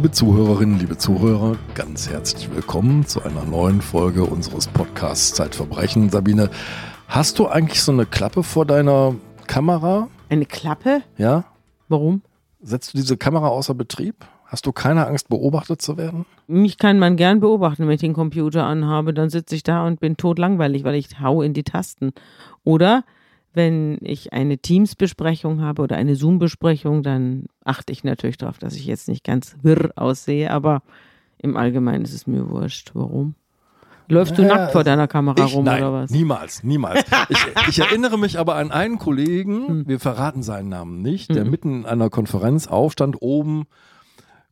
Liebe Zuhörerinnen, liebe Zuhörer, ganz herzlich willkommen zu einer neuen Folge unseres Podcasts Zeitverbrechen. Sabine, hast du eigentlich so eine Klappe vor deiner Kamera? Eine Klappe? Ja? Warum? Setzt du diese Kamera außer Betrieb? Hast du keine Angst, beobachtet zu werden? Mich kann man gern beobachten, wenn ich den Computer anhabe. Dann sitze ich da und bin totlangweilig, weil ich hau in die Tasten. Oder wenn ich eine Teams-Besprechung habe oder eine Zoom-Besprechung, dann achte ich natürlich darauf, dass ich jetzt nicht ganz wirr aussehe, aber im Allgemeinen ist es mir wurscht. Warum? Läufst du Ja, nackt vor deiner Kamera Ich, rum nein, oder was? niemals, niemals. Ich, ich erinnere mich aber an einen Kollegen, Hm. wir verraten seinen Namen nicht, der mitten in einer Konferenz aufstand, oben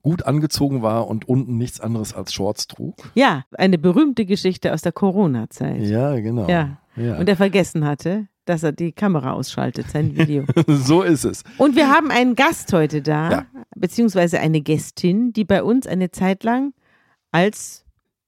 gut angezogen war und unten nichts anderes als Shorts trug. Ja, eine berühmte Geschichte aus der Corona-Zeit. Ja, genau. Ja. ja. Und er vergessen hatte, dass er die Kamera ausschaltet, sein Video. so ist es. Und wir haben einen Gast heute da, Ja. beziehungsweise eine Gästin, die bei uns eine Zeit lang als,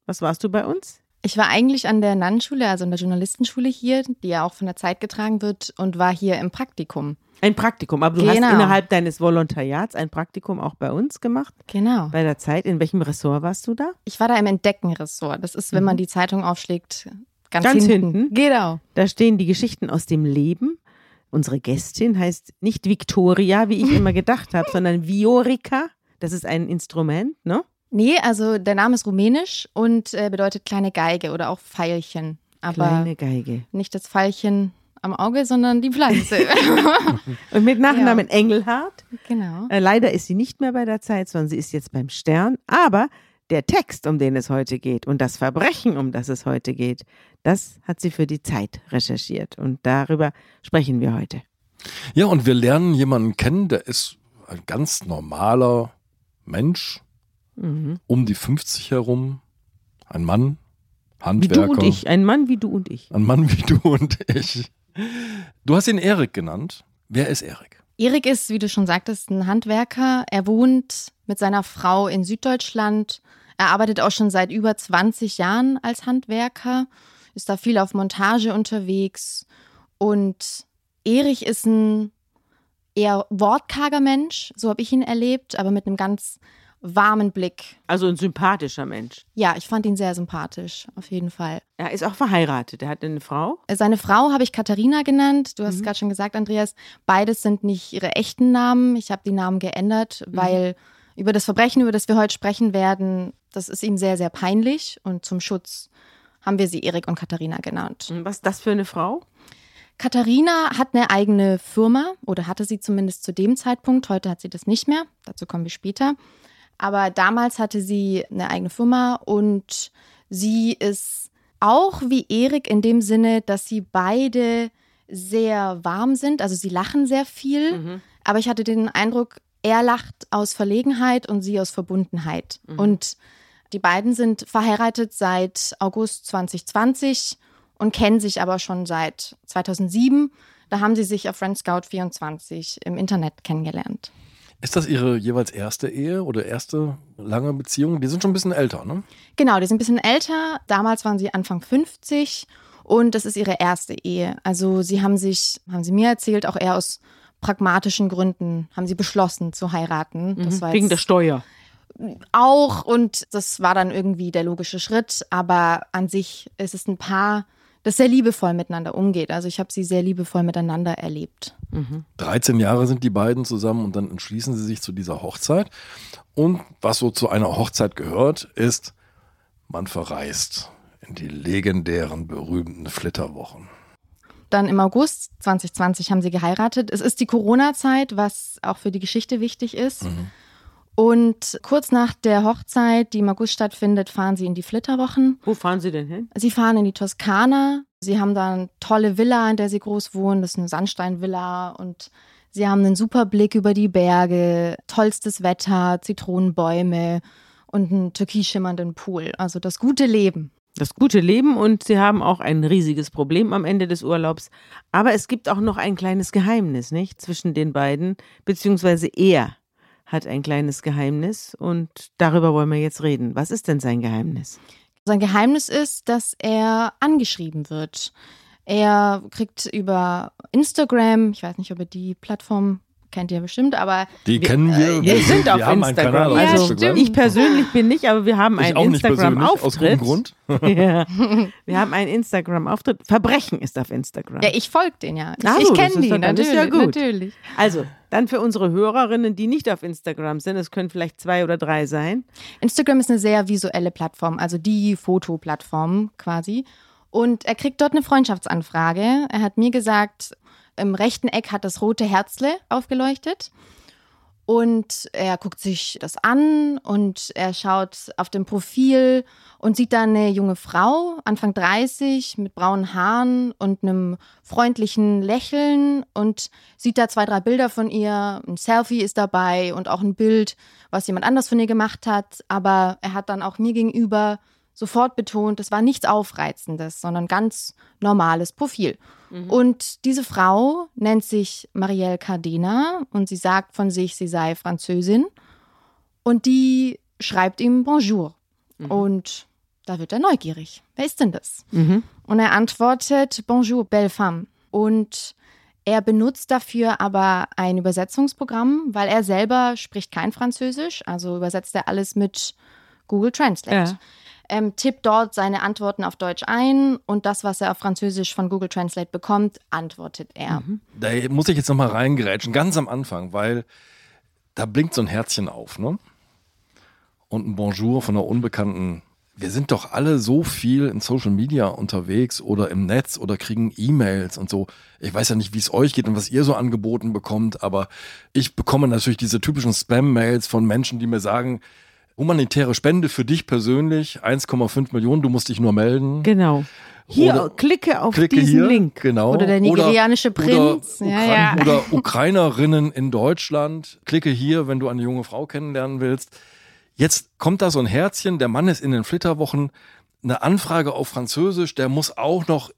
was warst du bei uns? Ich war eigentlich an der Nannenschule, also in der Journalistenschule hier, die ja auch von der Zeit getragen wird, und war hier im Praktikum. Ein Praktikum, aber du hast Genau. innerhalb deines Volontariats ein Praktikum auch bei uns gemacht, Genau. bei der Zeit. In welchem Ressort warst du da? Ich war da im Entdeckenressort. Das ist, wenn man die Zeitung aufschlägt, ganz, Ganz hinten. hinten? Genau. Da stehen die Geschichten aus dem Leben. Unsere Gästin heißt nicht Victoria, wie ich immer gedacht habe, sondern Viorica. Das ist ein Instrument, ne? Nee, also der Name ist rumänisch und äh, bedeutet kleine Geige oder auch Pfeilchen. Aber Kleine Geige. nicht das Pfeilchen am Auge, sondern die Pflanze. Und mit Nachnamen Engelhardt. genau. Äh, leider ist sie nicht mehr bei der Zeit, sondern sie ist jetzt beim Stern. Aber der Text, um den es heute geht und das Verbrechen, um das es heute geht, das hat sie für die Zeit recherchiert. Und darüber sprechen wir heute. Ja, und wir lernen jemanden kennen, der ist ein ganz normaler Mensch, Mhm. um die 50 herum, ein Mann, Wie Handwerker. du und ich, ein Mann wie du und ich. Ein Mann wie du und ich. Du hast ihn Erik genannt. Wer ist Erik? Erik ist, wie du schon sagtest, ein Handwerker. Er wohnt mit seiner Frau in Süddeutschland. Er arbeitet auch schon seit über 20 Jahren als Handwerker, ist da viel auf Montage unterwegs. Und Erich ist ein eher wortkarger Mensch, so habe ich ihn erlebt, aber mit einem ganz warmen Blick. Also ein sympathischer Mensch. Ja, ich fand ihn sehr sympathisch, auf jeden Fall. Er ist auch verheiratet. Er hat eine Frau. Seine Frau habe ich Katharina genannt. Du hast es gerade schon gesagt, Andreas. Beides sind nicht ihre echten Namen. Ich habe die Namen geändert, weil über das Verbrechen, über das wir heute sprechen werden, das ist ihm sehr, sehr peinlich. Und zum Schutz haben wir sie Erik und Katharina genannt. Was ist das für eine Frau? Katharina hat eine eigene Firma oder hatte sie zumindest zu dem Zeitpunkt. Heute hat sie das nicht mehr. Dazu kommen wir später. Aber damals hatte sie eine eigene Firma und sie ist auch wie Erik in dem Sinne, dass sie beide sehr warm sind. Also sie lachen sehr viel. Aber ich hatte den Eindruck, er lacht aus Verlegenheit und sie aus Verbundenheit. Und die beiden sind verheiratet seit August 2020 und kennen sich aber schon seit 2007. Da haben sie sich auf Friend Scout 24 im Internet kennengelernt. Ist das ihre jeweils erste Ehe oder erste lange Beziehung? Die sind schon ein bisschen älter, ne? Genau, die sind ein bisschen älter. Damals waren sie Anfang 50 und das ist ihre erste Ehe. Also sie haben sich, haben sie mir erzählt, auch eher aus pragmatischen Gründen haben sie beschlossen zu heiraten. Das war Mhm. Wegen der Steuer. auch und das war dann irgendwie der logische Schritt. Aber an sich ist es ein Paar, das sehr liebevoll miteinander umgeht. Also ich habe sie sehr liebevoll miteinander erlebt. 13 Jahre sind die beiden zusammen und dann entschließen sie sich zu dieser Hochzeit. Und was so zu einer Hochzeit gehört, ist, man verreist in die legendären, berühmten Flitterwochen. Dann im August 2020 haben sie geheiratet. Es ist die Corona-Zeit, was auch für die Geschichte wichtig ist. Und kurz nach der Hochzeit, die im August stattfindet, fahren sie in die Flitterwochen. Wo fahren Sie denn hin? Sie fahren in die Toskana. Sie haben da eine tolle Villa, in der sie groß wohnen. Das ist eine Sandsteinvilla. Und sie haben einen super Blick über die Berge, tollstes Wetter, Zitronenbäume und einen türkis schimmernden Pool. Also das gute Leben. Das gute Leben und Sie haben auch ein riesiges Problem am Ende des Urlaubs. Aber es gibt auch noch ein kleines Geheimnis, nicht? Zwischen den beiden, beziehungsweise er hat ein kleines Geheimnis und darüber wollen wir jetzt reden. Was ist denn sein Geheimnis? Sein Geheimnis ist, dass er angeschrieben wird. Er kriegt über Instagram, ich weiß nicht, ob ihr die Plattform kennt ihr bestimmt, aber Die kennen wir. Wir sind auf haben einen Instagram. Kanal auf Ja, also Instagram. ich persönlich bin nicht, aber wir haben Ich einen auch nicht persönlich, aus Instagram-Auftritt. gutem Grund. ja. Wir haben einen Instagram-Auftritt. Verbrechen ist auf Instagram. ja, ich folge den ja. Ich, ich das kenne ist natürlich, ja gut. natürlich. Also, dann für unsere Hörerinnen, die nicht auf Instagram sind, es können vielleicht zwei oder drei sein. Instagram ist eine sehr visuelle Plattform, also die Fotoplattform quasi. Und er kriegt dort eine Freundschaftsanfrage. Er hat mir gesagt, im rechten Eck hat das rote Herzle aufgeleuchtet. Und er guckt sich das an und er schaut auf dem Profil und sieht da eine junge Frau, Anfang 30, mit braunen Haaren und einem freundlichen Lächeln und sieht da zwei, drei Bilder von ihr. Ein Selfie ist dabei und auch ein Bild, was jemand anders von ihr gemacht hat. Aber er hat dann auch mir gegenüber sofort betont, es war nichts Aufreizendes, sondern ganz normales Profil. Und diese Frau nennt sich Marielle Cardena und sie sagt von sich, sie sei Französin. Und die schreibt ihm Bonjour. Und da wird er neugierig. Wer ist denn das? Mhm. Und er antwortet Bonjour, belle femme. Und er benutzt dafür aber ein Übersetzungsprogramm, weil er selber spricht kein Französisch, also übersetzt er alles mit Google Translate. Ja. Ähm, tippt dort seine Antworten auf Deutsch ein und das, was er auf Französisch von Google Translate bekommt, antwortet er. Da muss ich jetzt nochmal reingerätschen, ganz am Anfang, weil da blinkt so ein Herzchen auf, ne? Und ein Bonjour von einer Unbekannten. Wir sind doch alle so viel in Social Media unterwegs oder im Netz oder kriegen E-Mails und so. Ich weiß ja nicht, wie es euch geht und was ihr so angeboten bekommt, aber ich bekomme natürlich diese typischen Spam-Mails von Menschen, die mir sagen, humanitäre Spende für dich persönlich, 1,5 Millionen, du musst dich nur melden. Genau. Hier, Oder- klicke auf Klicke diesen hier, Link. Genau. Oder der nigerianische Prinz. Oder, Ja, Ukra ja. oder Ukrainerinnen in Deutschland. Klicke hier, wenn du eine junge Frau kennenlernen willst. Jetzt kommt da so ein Herzchen, der Mann ist in den Flitterwochen, eine Anfrage auf Französisch, der muss auch noch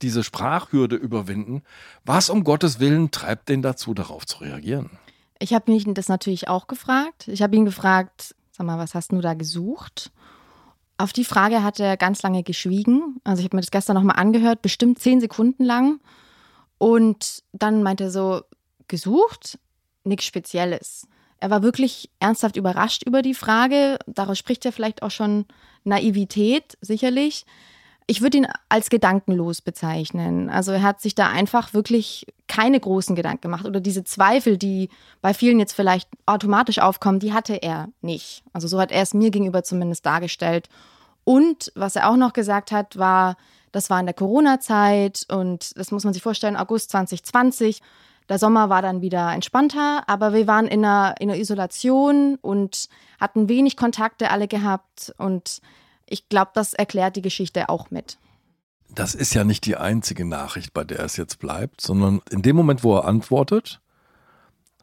diese Sprachhürde überwinden. Was um Gottes Willen treibt den dazu, darauf zu reagieren? Ich habe mich das natürlich auch gefragt. Ich habe ihn gefragt, sag mal, was hast du da gesucht? Auf die Frage hat er ganz lange geschwiegen. Also ich habe mir das gestern nochmal angehört, bestimmt zehn Sekunden lang. Und dann meinte er so, gesucht? Nichts Spezielles. Er war wirklich ernsthaft überrascht über die Frage. Daraus spricht ja vielleicht auch schon Naivität, sicherlich. Ich würde ihn als gedankenlos bezeichnen. Also er hat sich da einfach wirklich keine großen Gedanken gemacht oder diese Zweifel, die bei vielen jetzt vielleicht automatisch aufkommen, die hatte er nicht. Also so hat er es mir gegenüber zumindest dargestellt. Und was er auch noch gesagt hat, war, das war in der Corona-Zeit und das muss man sich vorstellen, August 2020. Der Sommer war dann wieder entspannter, aber wir waren in einer, in einer Isolation und hatten wenig Kontakte alle gehabt und ich glaube, das erklärt die Geschichte auch mit. Das ist ja nicht die einzige Nachricht, bei der es jetzt bleibt, sondern in dem Moment, wo er antwortet,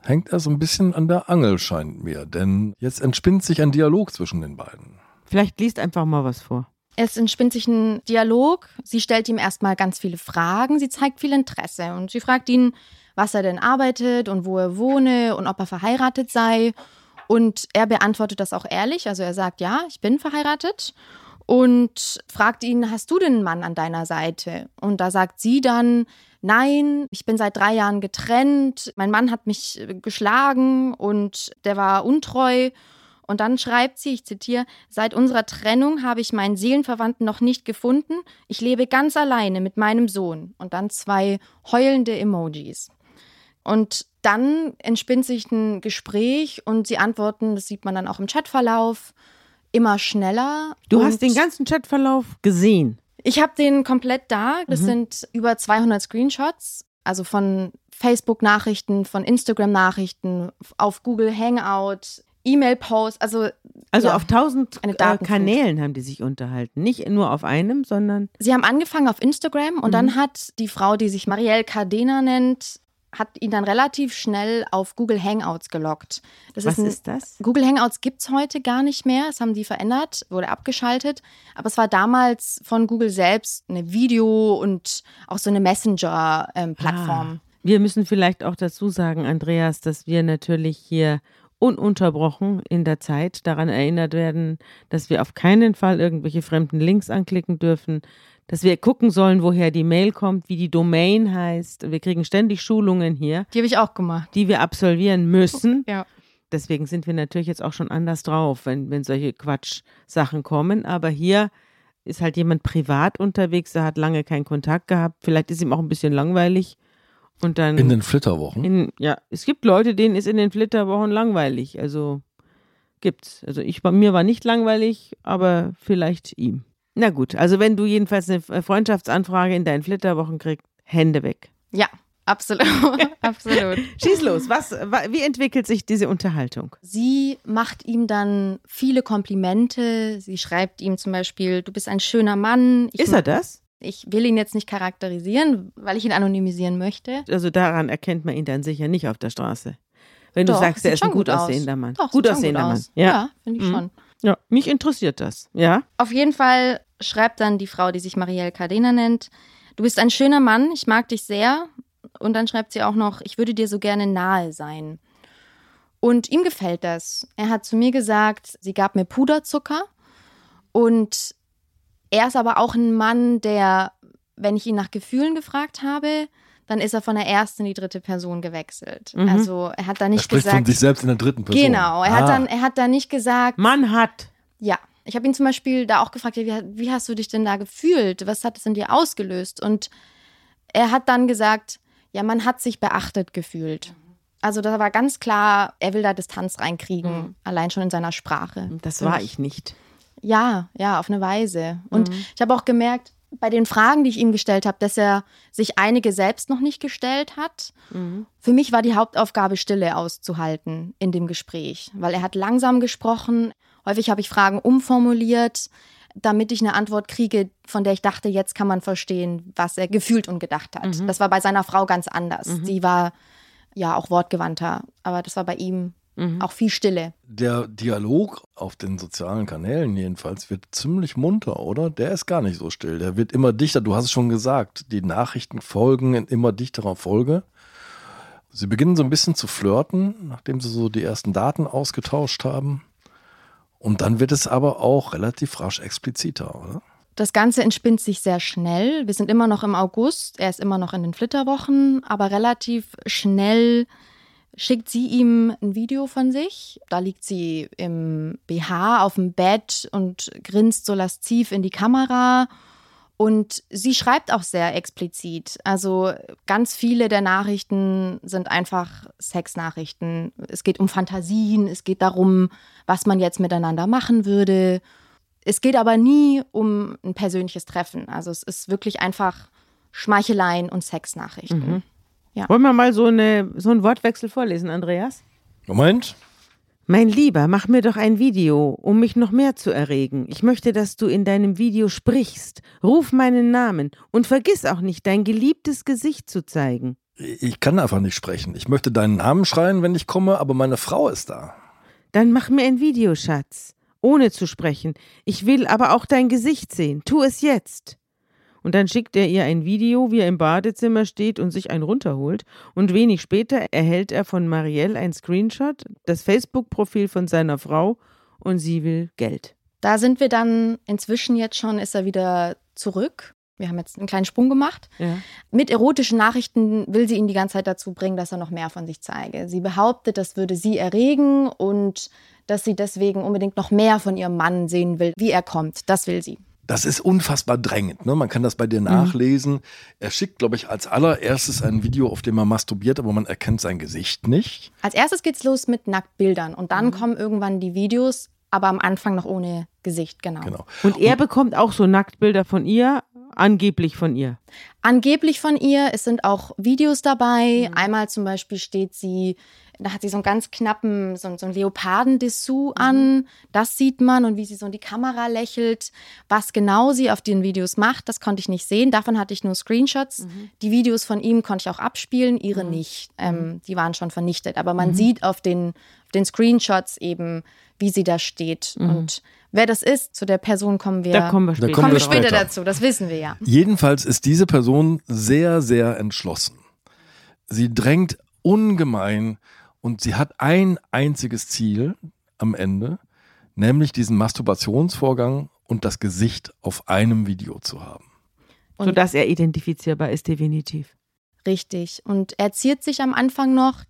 hängt er so ein bisschen an der Angel, scheint mir. Denn jetzt entspinnt sich ein Dialog zwischen den beiden. Vielleicht liest einfach mal was vor. Es entspinnt sich ein Dialog. Sie stellt ihm erstmal ganz viele Fragen. Sie zeigt viel Interesse und sie fragt ihn, was er denn arbeitet und wo er wohne und ob er verheiratet sei. Und er beantwortet das auch ehrlich. Also er sagt, ja, ich bin verheiratet. Und fragt ihn, hast du einen Mann an deiner Seite? Und da sagt sie dann, nein, ich bin seit drei Jahren getrennt. Mein Mann hat mich äh, geschlagen und der war untreu. Und dann schreibt sie, ich zitiere, seit unserer Trennung habe ich meinen Seelenverwandten noch nicht gefunden. Ich lebe ganz alleine mit meinem Sohn. Und dann zwei heulende Emojis. Und dann entspinnt sich ein Gespräch und sie antworten, das sieht man dann auch im Chatverlauf, immer schneller. Du hast den ganzen Chatverlauf gesehen. Ich habe den komplett da. Das sind über 200 Screenshots, also von Facebook-Nachrichten, von Instagram-Nachrichten, auf Google Hangout, E-Mail-Posts, also Also Ja, auf tausend äh. Kanälen haben die sich unterhalten. Nicht nur auf einem, sondern Sie haben angefangen auf Instagram und dann hat die Frau, die sich Marielle Cardena nennt, hat ihn dann relativ schnell auf Google Hangouts gelockt. Das was ein, ist das? Google Hangouts gibt es heute gar nicht mehr. Das haben die verändert, wurde abgeschaltet. Aber es war damals von Google selbst eine Video- und auch so eine Messenger-Plattform. Ah. Wir müssen vielleicht auch dazu sagen, Andreas, dass wir natürlich hier ununterbrochen in der Zeit daran erinnert werden, dass wir auf keinen Fall irgendwelche fremden Links anklicken dürfen, dass wir gucken sollen, woher die Mail kommt, wie die Domain heißt. Wir kriegen ständig Schulungen hier. Die habe ich auch gemacht. Die wir absolvieren müssen. Ja. Deswegen sind wir natürlich jetzt auch schon anders drauf, wenn, wenn solche Quatsch-Sachen kommen. Aber hier ist halt jemand privat unterwegs, der hat lange keinen Kontakt gehabt. Vielleicht ist ihm auch ein bisschen langweilig. Und dann. In den Flitterwochen? In, ja, es gibt Leute, denen ist in den Flitterwochen langweilig. Also gibt's. Also ich bei mir war nicht langweilig, aber vielleicht ihm. Na gut, also wenn du jedenfalls eine Freundschaftsanfrage in deinen Flitterwochen kriegst, Hände weg. Ja, absolut. absolut. Schieß los. Was, wie entwickelt sich diese Unterhaltung? Sie macht ihm dann viele Komplimente. Sie schreibt ihm zum Beispiel, du bist ein schöner Mann. Ich ist er das? Ich will ihn jetzt nicht charakterisieren, weil ich ihn anonymisieren möchte. Also daran erkennt man ihn dann sicher nicht auf der Straße. Wenn Doch, du sagst, er ist ein gut aussehender Mann. Doch, gut aussehender gut. Mann. Ja, ja finde ich mhm. schon. Ja, mich interessiert das. Ja. Auf jeden Fall schreibt dann die Frau, die sich Marielle Cardena nennt, du bist ein schöner Mann, ich mag dich sehr. Und dann schreibt sie auch noch, ich würde dir so gerne nahe sein. Und ihm gefällt das. Er hat zu mir gesagt, sie gab mir Puderzucker und er ist aber auch ein Mann, der, wenn ich ihn nach Gefühlen gefragt habe, dann ist er von der ersten in die dritte Person gewechselt. Mhm. Also er hat da nicht er gesagt. von sich selbst in der dritten Person. Genau, er ah. hat dann, er hat da nicht gesagt. Man hat. Ja. Ich habe ihn zum Beispiel da auch gefragt, wie, wie hast du dich denn da gefühlt? Was hat es in dir ausgelöst? Und er hat dann gesagt, ja, man hat sich beachtet gefühlt. Also da war ganz klar, er will da Distanz reinkriegen, mhm. allein schon in seiner Sprache. Das war ich nicht. Ja, ja, auf eine Weise. Und mhm. ich habe auch gemerkt, bei den Fragen, die ich ihm gestellt habe, dass er sich einige selbst noch nicht gestellt hat. Mhm. Für mich war die Hauptaufgabe, Stille auszuhalten in dem Gespräch, weil er hat langsam gesprochen. Häufig habe ich Fragen umformuliert, damit ich eine Antwort kriege, von der ich dachte, jetzt kann man verstehen, was er gefühlt und gedacht hat. Mhm. Das war bei seiner Frau ganz anders. Mhm. Sie war ja auch wortgewandter, aber das war bei ihm Mhm. Auch viel Stille. Der Dialog auf den sozialen Kanälen jedenfalls wird ziemlich munter, oder? Der ist gar nicht so still. Der wird immer dichter. Du hast es schon gesagt, die Nachrichten folgen in immer dichterer Folge. Sie beginnen so ein bisschen zu flirten, nachdem sie so die ersten Daten ausgetauscht haben. Und dann wird es aber auch relativ rasch expliziter, oder? Das Ganze entspinnt sich sehr schnell. Wir sind immer noch im August, er ist immer noch in den Flitterwochen, aber relativ schnell schickt sie ihm ein Video von sich. Da liegt sie im BH auf dem Bett und grinst so lasziv in die Kamera. Und sie schreibt auch sehr explizit. Also ganz viele der Nachrichten sind einfach Sexnachrichten. Es geht um Fantasien, es geht darum, was man jetzt miteinander machen würde. Es geht aber nie um ein persönliches Treffen. Also es ist wirklich einfach Schmeicheleien und Sexnachrichten. Mhm. Ja. Wollen wir mal so, eine, so einen Wortwechsel vorlesen, Andreas? Moment. Mein Lieber, mach mir doch ein Video, um mich noch mehr zu erregen. Ich möchte, dass du in deinem Video sprichst. Ruf meinen Namen und vergiss auch nicht, dein geliebtes Gesicht zu zeigen. Ich kann einfach nicht sprechen. Ich möchte deinen Namen schreien, wenn ich komme, aber meine Frau ist da. Dann mach mir ein Video, Schatz. Ohne zu sprechen. Ich will aber auch dein Gesicht sehen. Tu es jetzt. Und dann schickt er ihr ein Video, wie er im Badezimmer steht und sich einen runterholt. Und wenig später erhält er von Marielle ein Screenshot, das Facebook-Profil von seiner Frau und sie will Geld. Da sind wir dann inzwischen jetzt schon, ist er wieder zurück. Wir haben jetzt einen kleinen Sprung gemacht. Ja. Mit erotischen Nachrichten will sie ihn die ganze Zeit dazu bringen, dass er noch mehr von sich zeige. Sie behauptet, das würde sie erregen und dass sie deswegen unbedingt noch mehr von ihrem Mann sehen will, wie er kommt. Das will sie das ist unfassbar drängend. Ne? Man kann das bei dir mhm. nachlesen. Mhm. Er schickt, glaube ich, als allererstes ein Video, auf dem er masturbiert, aber man erkennt sein Gesicht nicht. Als erstes geht's los mit Nacktbildern und dann mhm. kommen irgendwann die Videos, aber am Anfang noch ohne Gesicht, genau. genau. Und er und, bekommt auch so Nacktbilder von ihr, angeblich von ihr. Angeblich von ihr. Es sind auch Videos dabei. Mhm. Einmal zum Beispiel steht sie da hat sie so einen ganz knappen, so, so einen Leopardendessous mhm. an. Das sieht man und wie sie so in die Kamera lächelt. Was genau sie auf den Videos macht, das konnte ich nicht sehen. Davon hatte ich nur Screenshots. Mhm. Die Videos von ihm konnte ich auch abspielen, ihre mhm. nicht. Ähm, mhm. die waren schon vernichtet. Aber man mhm. sieht auf den, auf den Screenshots eben, wie sie da steht. Und wer das ist, zu der Person kommen wir, da kommen wir später, kommen wir später dazu. Das wissen wir ja. Jedenfalls ist diese Person sehr, sehr entschlossen. Sie drängt ungemein Und sie hat ein einziges Ziel am Ende, nämlich diesen Masturbationsvorgang und das Gesicht auf einem Video zu haben. Und Sodass er identifizierbar ist, definitiv. Richtig. Und er ziert sich am Anfang noch.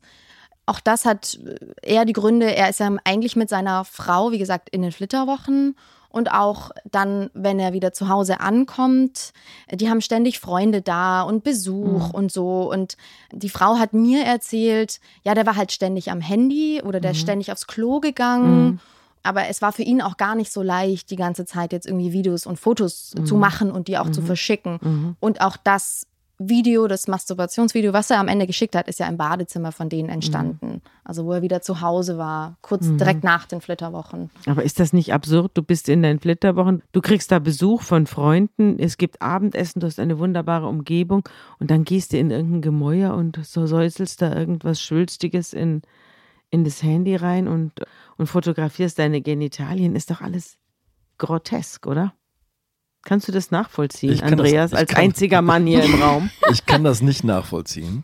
Auch das hat eher die Gründe, er ist ja eigentlich mit seiner Frau, wie gesagt, in den Flitterwochen und auch dann, wenn er wieder zu Hause ankommt, die haben ständig Freunde da und Besuch mhm. und so. Und die Frau hat mir erzählt, ja, der war halt ständig am Handy oder der mhm. ist ständig aufs Klo gegangen. Mhm. Aber es war für ihn auch gar nicht so leicht, die ganze Zeit jetzt irgendwie Videos und Fotos zu mhm. machen und die auch zu mhm. verschicken. Mhm. Und auch das Video, das Masturbationsvideo, was er am Ende geschickt hat, ist ja im Badezimmer von denen entstanden. Mhm. Also wo er wieder zu Hause war, kurz mhm. direkt nach den Flitterwochen. Aber ist das nicht absurd? Du bist in den Flitterwochen, du kriegst da Besuch von Freunden, es gibt Abendessen, du hast eine wunderbare Umgebung und dann gehst du in irgendein Gemäuer und so säuselst da irgendwas Schwülstiges in, in das Handy rein und, und fotografierst deine Genitalien. Ist doch alles grotesk, oder? Kannst du das nachvollziehen, Andreas, das, als kann, einziger Mann hier im Raum? Ich kann das nicht nachvollziehen.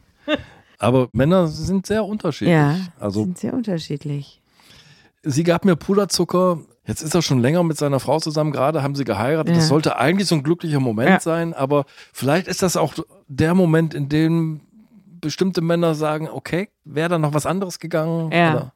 Aber Männer sind sehr unterschiedlich. Ja, also, sind sehr unterschiedlich. Sie gab mir Puderzucker. Jetzt ist er schon länger mit seiner Frau zusammen. Gerade haben sie geheiratet. Ja. Das sollte eigentlich so ein glücklicher Moment ja. sein. Aber vielleicht ist das auch der Moment, in dem bestimmte Männer sagen: Okay, wäre da noch was anderes gegangen? Ja. Oder?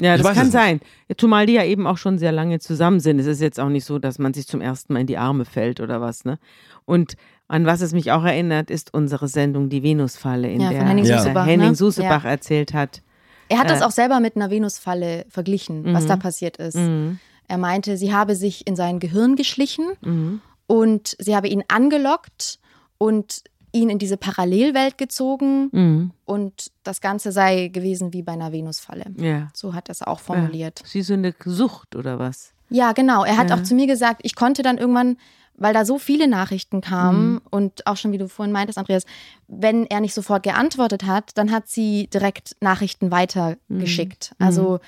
Ja, das kann sein. Zumal die ja eben auch schon sehr lange zusammen sind. Es ist jetzt auch nicht so, dass man sich zum ersten Mal in die Arme fällt oder was, ne? Und an was es mich auch erinnert, ist unsere Sendung Die Venusfalle, in ja, der Henning, ja. Susebach, Henning ne? Susebach ja. erzählt hat. Er hat äh, das auch selber mit einer Venusfalle verglichen, mhm. was da passiert ist. Mhm. Er meinte, sie habe sich in sein Gehirn geschlichen mhm. und sie habe ihn angelockt und ihn in diese Parallelwelt gezogen mhm. und das Ganze sei gewesen wie bei einer Venusfalle. Ja. So hat er es auch formuliert. Ja. Wie so eine Sucht oder was? Ja, genau. Er hat ja. auch zu mir gesagt, ich konnte dann irgendwann, weil da so viele Nachrichten kamen mhm. und auch schon, wie du vorhin meintest, Andreas, wenn er nicht sofort geantwortet hat, dann hat sie direkt Nachrichten weitergeschickt. Mhm. Also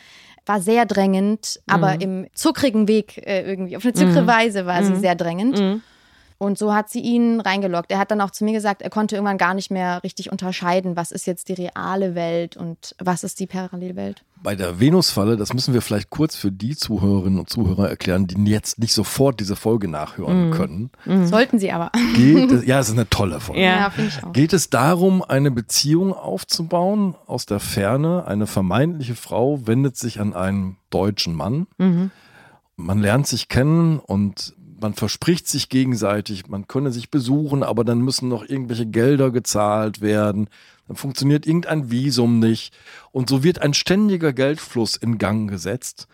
war sehr drängend, aber mhm. im zuckrigen Weg äh, irgendwie, auf eine zuckere mhm. Weise war sie mhm. sehr drängend. Und so hat sie ihn reingeloggt. Er hat dann auch zu mir gesagt, er konnte irgendwann gar nicht mehr richtig unterscheiden, was ist jetzt die reale Welt und was ist die Parallelwelt. Bei der Venusfalle, das müssen wir vielleicht kurz für die Zuhörerinnen und Zuhörer erklären, die jetzt nicht sofort diese Folge nachhören mhm. können. Mhm. Sollten sie aber. Es, ja, es ist eine tolle Folge. Ja, ja finde ich auch. Geht es darum, eine Beziehung aufzubauen aus der Ferne? Eine vermeintliche Frau wendet sich an einen deutschen Mann. Mhm. Man lernt sich kennen und man verspricht sich gegenseitig, man könne sich besuchen, aber dann müssen noch irgendwelche Gelder gezahlt werden. Dann funktioniert irgendein Visum nicht. Und so wird ein ständiger Geldfluss in Gang gesetzt,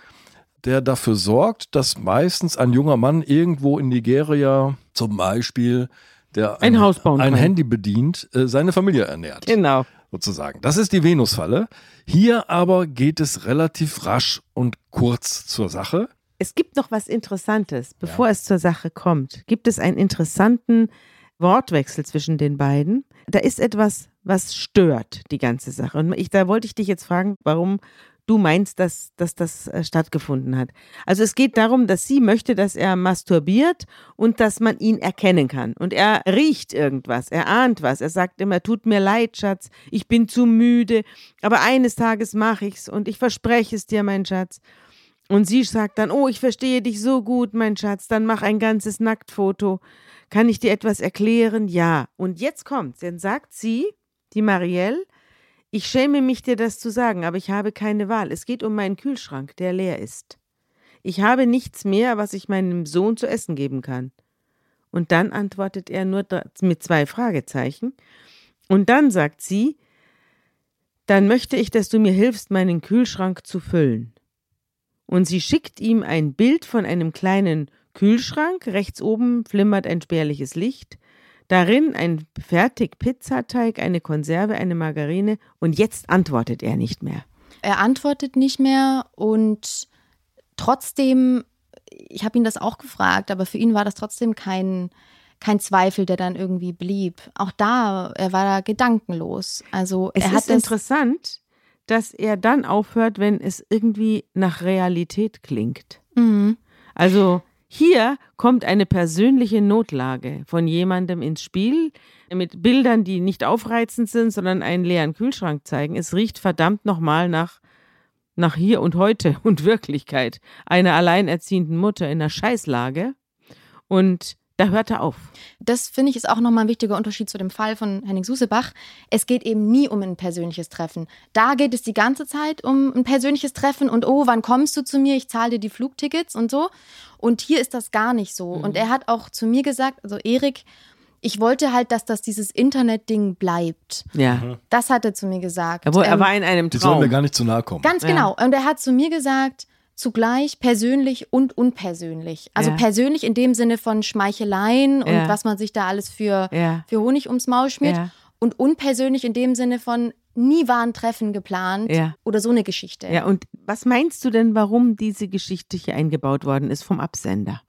der dafür sorgt, dass meistens ein junger Mann irgendwo in Nigeria zum Beispiel, der ein, ein, Haus bauen ein Handy bedient, äh, seine Familie ernährt. Genau. Sozusagen. Das ist die Venusfalle. Hier aber geht es relativ rasch und kurz zur Sache. Es gibt noch was Interessantes, bevor ja. es zur Sache kommt. Gibt es einen interessanten Wortwechsel zwischen den beiden? Da ist etwas, was stört die ganze Sache. Und ich, da wollte ich dich jetzt fragen, warum du meinst, dass, dass das äh, stattgefunden hat. Also es geht darum, dass sie möchte, dass er masturbiert und dass man ihn erkennen kann. Und er riecht irgendwas, er ahnt was. Er sagt immer, tut mir leid, Schatz, ich bin zu müde, aber eines Tages mache ich's und ich verspreche es dir, mein Schatz. Und sie sagt dann, oh, ich verstehe dich so gut, mein Schatz, dann mach ein ganzes Nacktfoto. Kann ich dir etwas erklären? Ja. Und jetzt kommt's. Dann sagt sie, die Marielle, ich schäme mich dir das zu sagen, aber ich habe keine Wahl. Es geht um meinen Kühlschrank, der leer ist. Ich habe nichts mehr, was ich meinem Sohn zu essen geben kann. Und dann antwortet er nur mit zwei Fragezeichen. Und dann sagt sie, dann möchte ich, dass du mir hilfst, meinen Kühlschrank zu füllen und sie schickt ihm ein Bild von einem kleinen Kühlschrank. Rechts oben flimmert ein spärliches Licht. Darin ein fertig Pizzateig, eine Konserve, eine Margarine und jetzt antwortet er nicht mehr. Er antwortet nicht mehr und trotzdem, ich habe ihn das auch gefragt, aber für ihn war das trotzdem kein, kein Zweifel, der dann irgendwie blieb. Auch da, er war da gedankenlos. Also es er ist interessant, dass er dann aufhört, wenn es irgendwie nach Realität klingt. Mhm. Also hier kommt eine persönliche Notlage von jemandem ins Spiel mit Bildern, die nicht aufreizend sind, sondern einen leeren Kühlschrank zeigen. Es riecht verdammt nochmal nach, nach hier und heute und Wirklichkeit einer alleinerziehenden Mutter in einer Scheißlage. Und da hört er auf. Das finde ich ist auch nochmal ein wichtiger Unterschied zu dem Fall von Henning Susebach. Es geht eben nie um ein persönliches Treffen. Da geht es die ganze Zeit um ein persönliches Treffen und oh, wann kommst du zu mir? Ich zahle dir die Flugtickets und so. Und hier ist das gar nicht so. Mhm. Und er hat auch zu mir gesagt, also Erik, ich wollte halt, dass das dieses Internet-Ding bleibt. Ja. Mhm. Das hat er zu mir gesagt. Er, er ähm, war in einem Traum. Die sollen mir gar nicht zu nahe kommen. Ganz genau. Ja. Und er hat zu mir gesagt, zugleich persönlich und unpersönlich. Also ja. persönlich in dem Sinne von Schmeicheleien und ja. was man sich da alles für, ja. für Honig ums Maul schmiert. Und unpersönlich in dem Sinne von nie waren Treffen geplant oder so eine Geschichte. Ja, und was meinst du denn, warum diese Geschichte hier eingebaut worden ist vom Absender?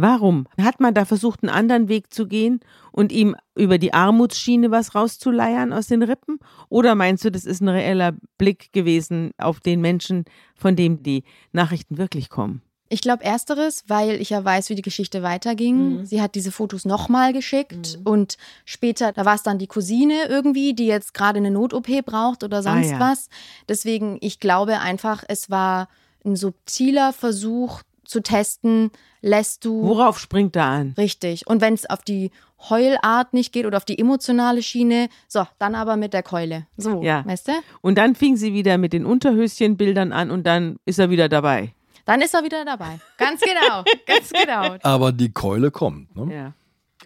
Warum? Hat man da versucht, einen anderen Weg zu gehen und ihm über die Armutsschiene was rauszuleiern aus den Rippen? Oder meinst du, das ist ein reeller Blick gewesen auf den Menschen, von dem die Nachrichten wirklich kommen? Ich glaube ersteres, weil ich ja weiß, wie die Geschichte weiterging. Mhm. Sie hat diese Fotos nochmal geschickt mhm. und später, da war es dann die Cousine irgendwie, die jetzt gerade eine Not-OP braucht oder sonst ah, ja. was. Deswegen, ich glaube einfach, es war ein subtiler Versuch zu testen, lässt du. Worauf springt er an? Richtig. Und wenn es auf die Heulart nicht geht oder auf die emotionale Schiene, so, dann aber mit der Keule. So, ja. weißt du? Und dann fing sie wieder mit den Unterhöschenbildern an und dann ist er wieder dabei. Dann ist er wieder dabei. Ganz genau. Ganz genau. Aber die Keule kommt, ne? Ja.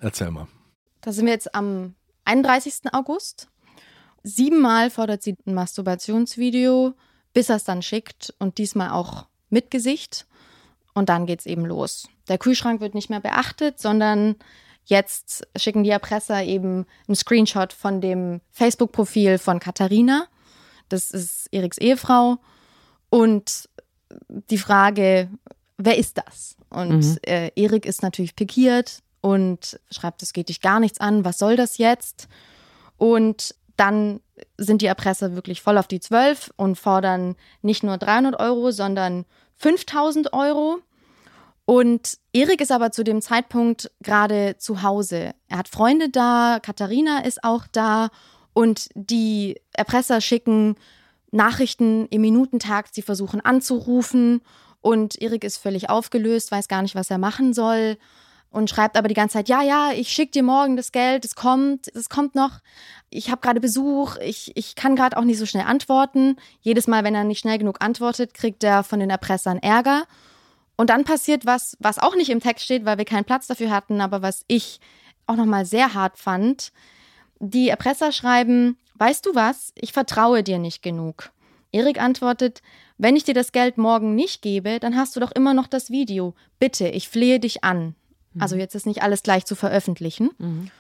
Erzähl mal. Da sind wir jetzt am 31. August. Siebenmal fordert sie ein Masturbationsvideo, bis er es dann schickt und diesmal auch mit Gesicht. Und dann geht's eben los. Der Kühlschrank wird nicht mehr beachtet, sondern jetzt schicken die Erpresser eben einen Screenshot von dem Facebook-Profil von Katharina. Das ist Eriks Ehefrau. Und die Frage, wer ist das? Und mhm. äh, Erik ist natürlich pikiert und schreibt, es geht dich gar nichts an, was soll das jetzt? Und dann sind die Erpresser wirklich voll auf die Zwölf und fordern nicht nur 300 Euro, sondern 5000 Euro. Und Erik ist aber zu dem Zeitpunkt gerade zu Hause. Er hat Freunde da, Katharina ist auch da und die Erpresser schicken Nachrichten im Minutentakt, sie versuchen anzurufen und Erik ist völlig aufgelöst, weiß gar nicht, was er machen soll und schreibt aber die ganze Zeit, ja, ja, ich schicke dir morgen das Geld, es kommt, es kommt noch. Ich habe gerade Besuch, ich, ich kann gerade auch nicht so schnell antworten. Jedes Mal, wenn er nicht schnell genug antwortet, kriegt er von den Erpressern Ärger. Und dann passiert was, was auch nicht im Text steht, weil wir keinen Platz dafür hatten, aber was ich auch nochmal sehr hart fand. Die Erpresser schreiben, weißt du was, ich vertraue dir nicht genug. Erik antwortet, wenn ich dir das Geld morgen nicht gebe, dann hast du doch immer noch das Video. Bitte, ich flehe dich an. Also mhm. jetzt ist nicht alles gleich zu veröffentlichen. Mhm.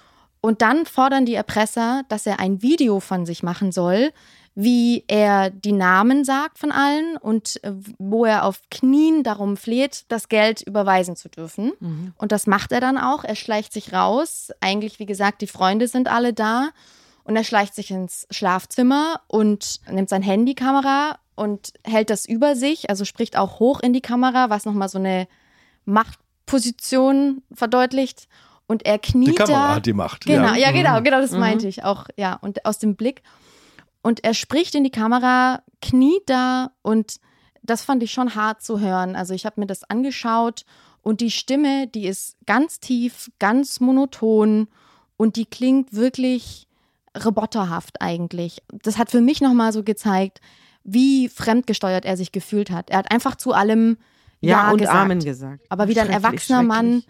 Und dann fordern die Erpresser, dass er ein Video von sich machen soll, wie er die Namen sagt von allen und äh, wo er auf Knien darum fleht, das Geld überweisen zu dürfen. Mhm. Und das macht er dann auch. Er schleicht sich raus. Eigentlich, wie gesagt, die Freunde sind alle da. Und er schleicht sich ins Schlafzimmer und nimmt sein Handykamera und hält das über sich, also spricht auch hoch in die Kamera, was nochmal so eine Macht Position verdeutlicht. Und er kniet die Kamera da. hat die Macht. Genau, ja, ja genau, genau, das mhm. meinte ich auch. Ja, und aus dem Blick. Und er spricht in die Kamera, kniet da und das fand ich schon hart zu hören. Also ich habe mir das angeschaut und die Stimme, die ist ganz tief, ganz monoton und die klingt wirklich roboterhaft eigentlich. Das hat für mich nochmal so gezeigt, wie fremdgesteuert er sich gefühlt hat. Er hat einfach zu allem ja, ja und gesagt. Amen gesagt. Aber wie ein erwachsener Mann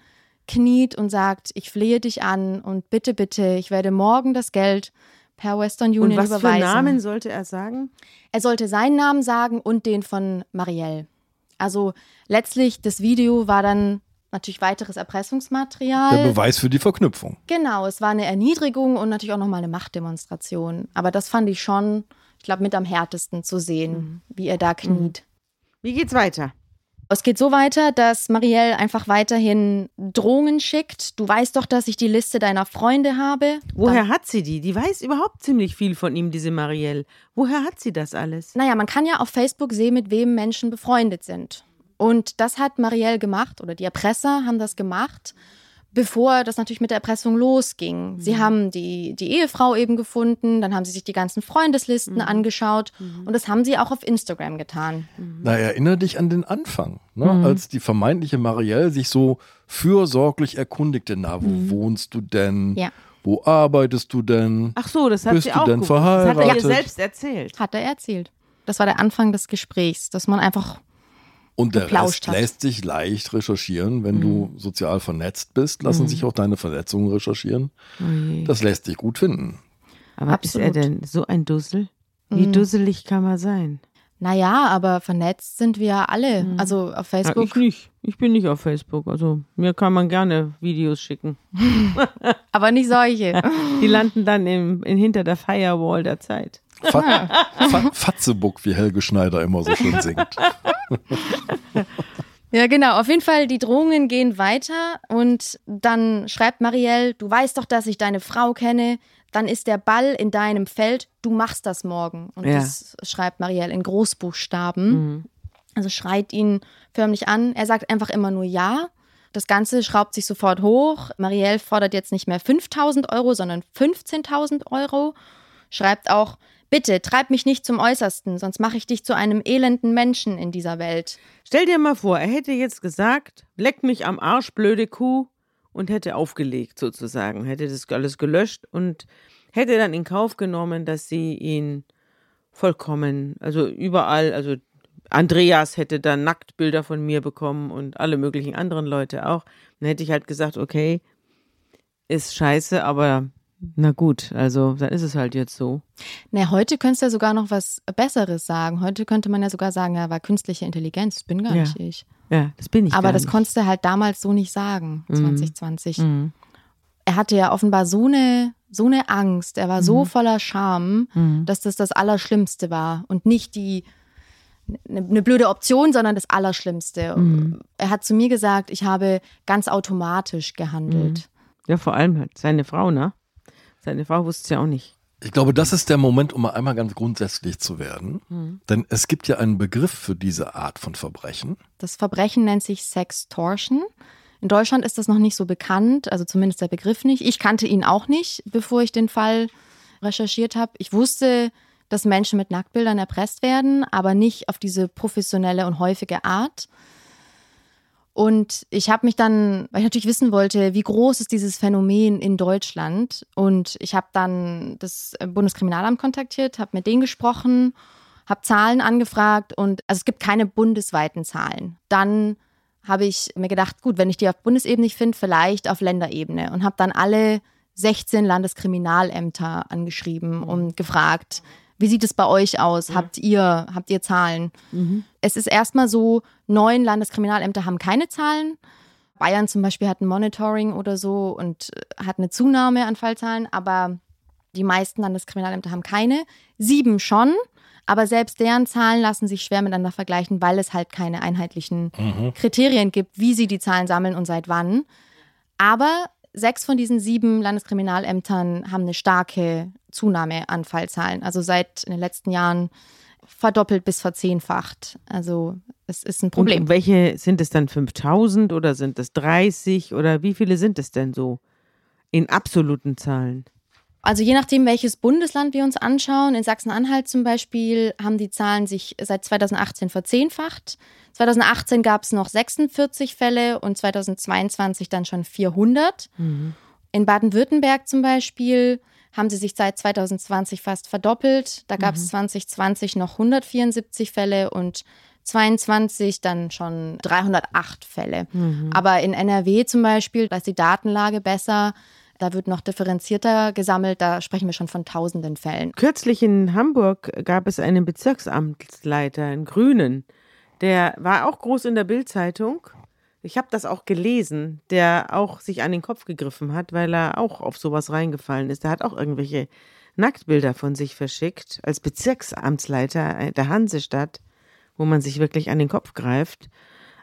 kniet und sagt, ich flehe dich an und bitte, bitte, ich werde morgen das Geld per Western Union und was überweisen. Für Namen sollte er sagen? Er sollte seinen Namen sagen und den von Marielle. Also letztlich, das Video war dann natürlich weiteres Erpressungsmaterial. Der Beweis für die Verknüpfung. Genau, es war eine Erniedrigung und natürlich auch nochmal eine Machtdemonstration. Aber das fand ich schon, ich glaube, mit am härtesten zu sehen, mhm. wie er da kniet. Wie geht's weiter? Es geht so weiter, dass Marielle einfach weiterhin Drohungen schickt. Du weißt doch, dass ich die Liste deiner Freunde habe. Woher Dann, hat sie die? Die weiß überhaupt ziemlich viel von ihm, diese Marielle. Woher hat sie das alles? Naja, man kann ja auf Facebook sehen, mit wem Menschen befreundet sind. Und das hat Marielle gemacht oder die Erpresser haben das gemacht, bevor das natürlich mit der Erpressung losging. Mhm. Sie haben die, die Ehefrau eben gefunden, dann haben sie sich die ganzen Freundeslisten mhm. angeschaut mhm. und das haben sie auch auf Instagram getan. Mhm. Na, erinnere dich an den Anfang, ne? Mhm. als die vermeintliche Marielle sich so fürsorglich erkundigte, na, wo mhm. wohnst du denn? Ja. Wo arbeitest du denn? Ach so, das hat Bist sie du auch denn verheiratet? Das hat er ihr selbst erzählt. Hat er erzählt. Das war der Anfang des Gesprächs, dass man einfach Und der Rest hat. lässt sich leicht recherchieren. Wenn du sozial vernetzt bist, lassen sich auch deine Verletzungen recherchieren. Je. Das lässt sich gut finden. Aber Absolut. ist er denn so ein Dussel? Wie Mhm. dusselig kann man sein? Naja, aber vernetzt sind wir ja alle. Also auf Ja, Facebook. ich nicht. Ich bin nicht auf Facebook. Also mir kann man gerne Videos schicken. aber nicht solche. Die landen dann im, in, hinter der Firewall der Zeit. Fa Fa Fatzebuck, wie Helge Schneider immer so schön singt. Ja, genau. Auf jeden Fall, die Drohungen gehen weiter und dann schreibt Marielle, du weißt doch, dass ich deine Frau kenne. Dann ist der Ball in deinem Feld. Du machst das morgen. Und Ja. das schreibt Marielle in Großbuchstaben. Also schreit ihn förmlich an. Er sagt einfach immer nur ja. Das Ganze schraubt sich sofort hoch. Marielle fordert jetzt nicht mehr 5000 Euro, sondern 15.000 Euro. Schreibt auch, bitte treib mich nicht zum Äußersten, sonst mache ich dich zu einem elenden Menschen in dieser Welt. Stell dir mal vor, er hätte jetzt gesagt, leck mich am Arsch, blöde Kuh, und hätte aufgelegt sozusagen, hätte das alles gelöscht und hätte dann in Kauf genommen, dass sie ihn vollkommen, also überall, also Andreas hätte dann Nacktbilder von mir bekommen und alle möglichen anderen Leute auch. Dann hätte ich halt gesagt, okay, ist scheiße, aber na gut, also dann ist es halt jetzt so. Na, heute könntest du ja sogar noch was Besseres sagen. Heute könnte man ja sogar sagen, ja, war künstliche Intelligenz, das bin gar Ja. nicht ich. Ja, das bin ich. Aber das nicht. konntest du halt damals so nicht sagen, 2020. Mhm. Er hatte ja offenbar so eine, so eine Angst, er war Mhm. so voller Scham, dass das das Allerschlimmste war und nicht die eine, eine blöde Option, sondern das Allerschlimmste. Mhm. Er hat zu mir gesagt, ich habe ganz automatisch gehandelt. Ja, vor allem halt seine Frau, ne? Seine Frau wusste es ja auch nicht. Ich glaube, das ist der Moment, um mal einmal ganz grundsätzlich zu werden. Mhm. Denn es gibt ja einen Begriff für diese Art von Verbrechen. Das Verbrechen nennt sich Sextortion. In Deutschland ist das noch nicht so bekannt, also zumindest der Begriff nicht. Ich kannte ihn auch nicht, bevor ich den Fall recherchiert habe. Ich wusste, dass Menschen mit Nacktbildern erpresst werden, aber nicht auf diese professionelle und häufige Art. Und ich habe mich dann, weil ich natürlich wissen wollte, wie groß ist dieses Phänomen in Deutschland. Und ich habe dann das Bundeskriminalamt kontaktiert, habe mit denen gesprochen, habe Zahlen angefragt und also es gibt keine bundesweiten Zahlen. Dann habe ich mir gedacht, gut, wenn ich die auf Bundesebene nicht finde, vielleicht auf Länderebene und habe dann alle 16 Landeskriminalämter angeschrieben und gefragt, wie sieht es bei euch aus? Habt ihr habt ihr Zahlen? Es ist erstmal so, neun Landeskriminalämter haben keine Zahlen. Bayern zum Beispiel hat ein Monitoring oder so und äh, hat eine Zunahme an Fallzahlen, aber die meisten Landeskriminalämter haben keine. Sieben schon, aber selbst deren Zahlen lassen sich schwer miteinander vergleichen, weil es halt keine einheitlichen Kriterien gibt, wie sie die Zahlen sammeln und seit wann. Aber sechs von diesen sieben Landeskriminalämtern haben eine starke Zunahme an Fallzahlen. Also seit in den letzten Jahren verdoppelt bis verzehnfacht. Also es ist ein Problem. Und welche sind es dann 5000 oder sind es 30 oder wie viele sind es denn so in absoluten Zahlen? Also je nachdem, welches Bundesland wir uns anschauen, in Sachsen-Anhalt zum Beispiel, haben die Zahlen sich seit 2018 verzehnfacht. 2018 gab es noch 46 Fälle und 2022 dann schon 400. In Baden-Württemberg zum Beispiel haben sie sich seit 2020 fast verdoppelt. Da gab es 2020 noch 174 Fälle und 22 dann schon 308 Fälle. Aber in NRW zum Beispiel, da ist die Datenlage besser. Da wird noch differenzierter gesammelt. Da sprechen wir schon von tausenden Fällen. Kürzlich in Hamburg gab es einen Bezirksamtsleiter, einen Grünen, der war auch groß in der Bildzeitung. Ich habe das auch gelesen, der auch sich an den Kopf gegriffen hat, weil er auch auf sowas reingefallen ist. Der hat auch irgendwelche Nacktbilder von sich verschickt als Bezirksamtsleiter der Hansestadt, wo man sich wirklich an den Kopf greift.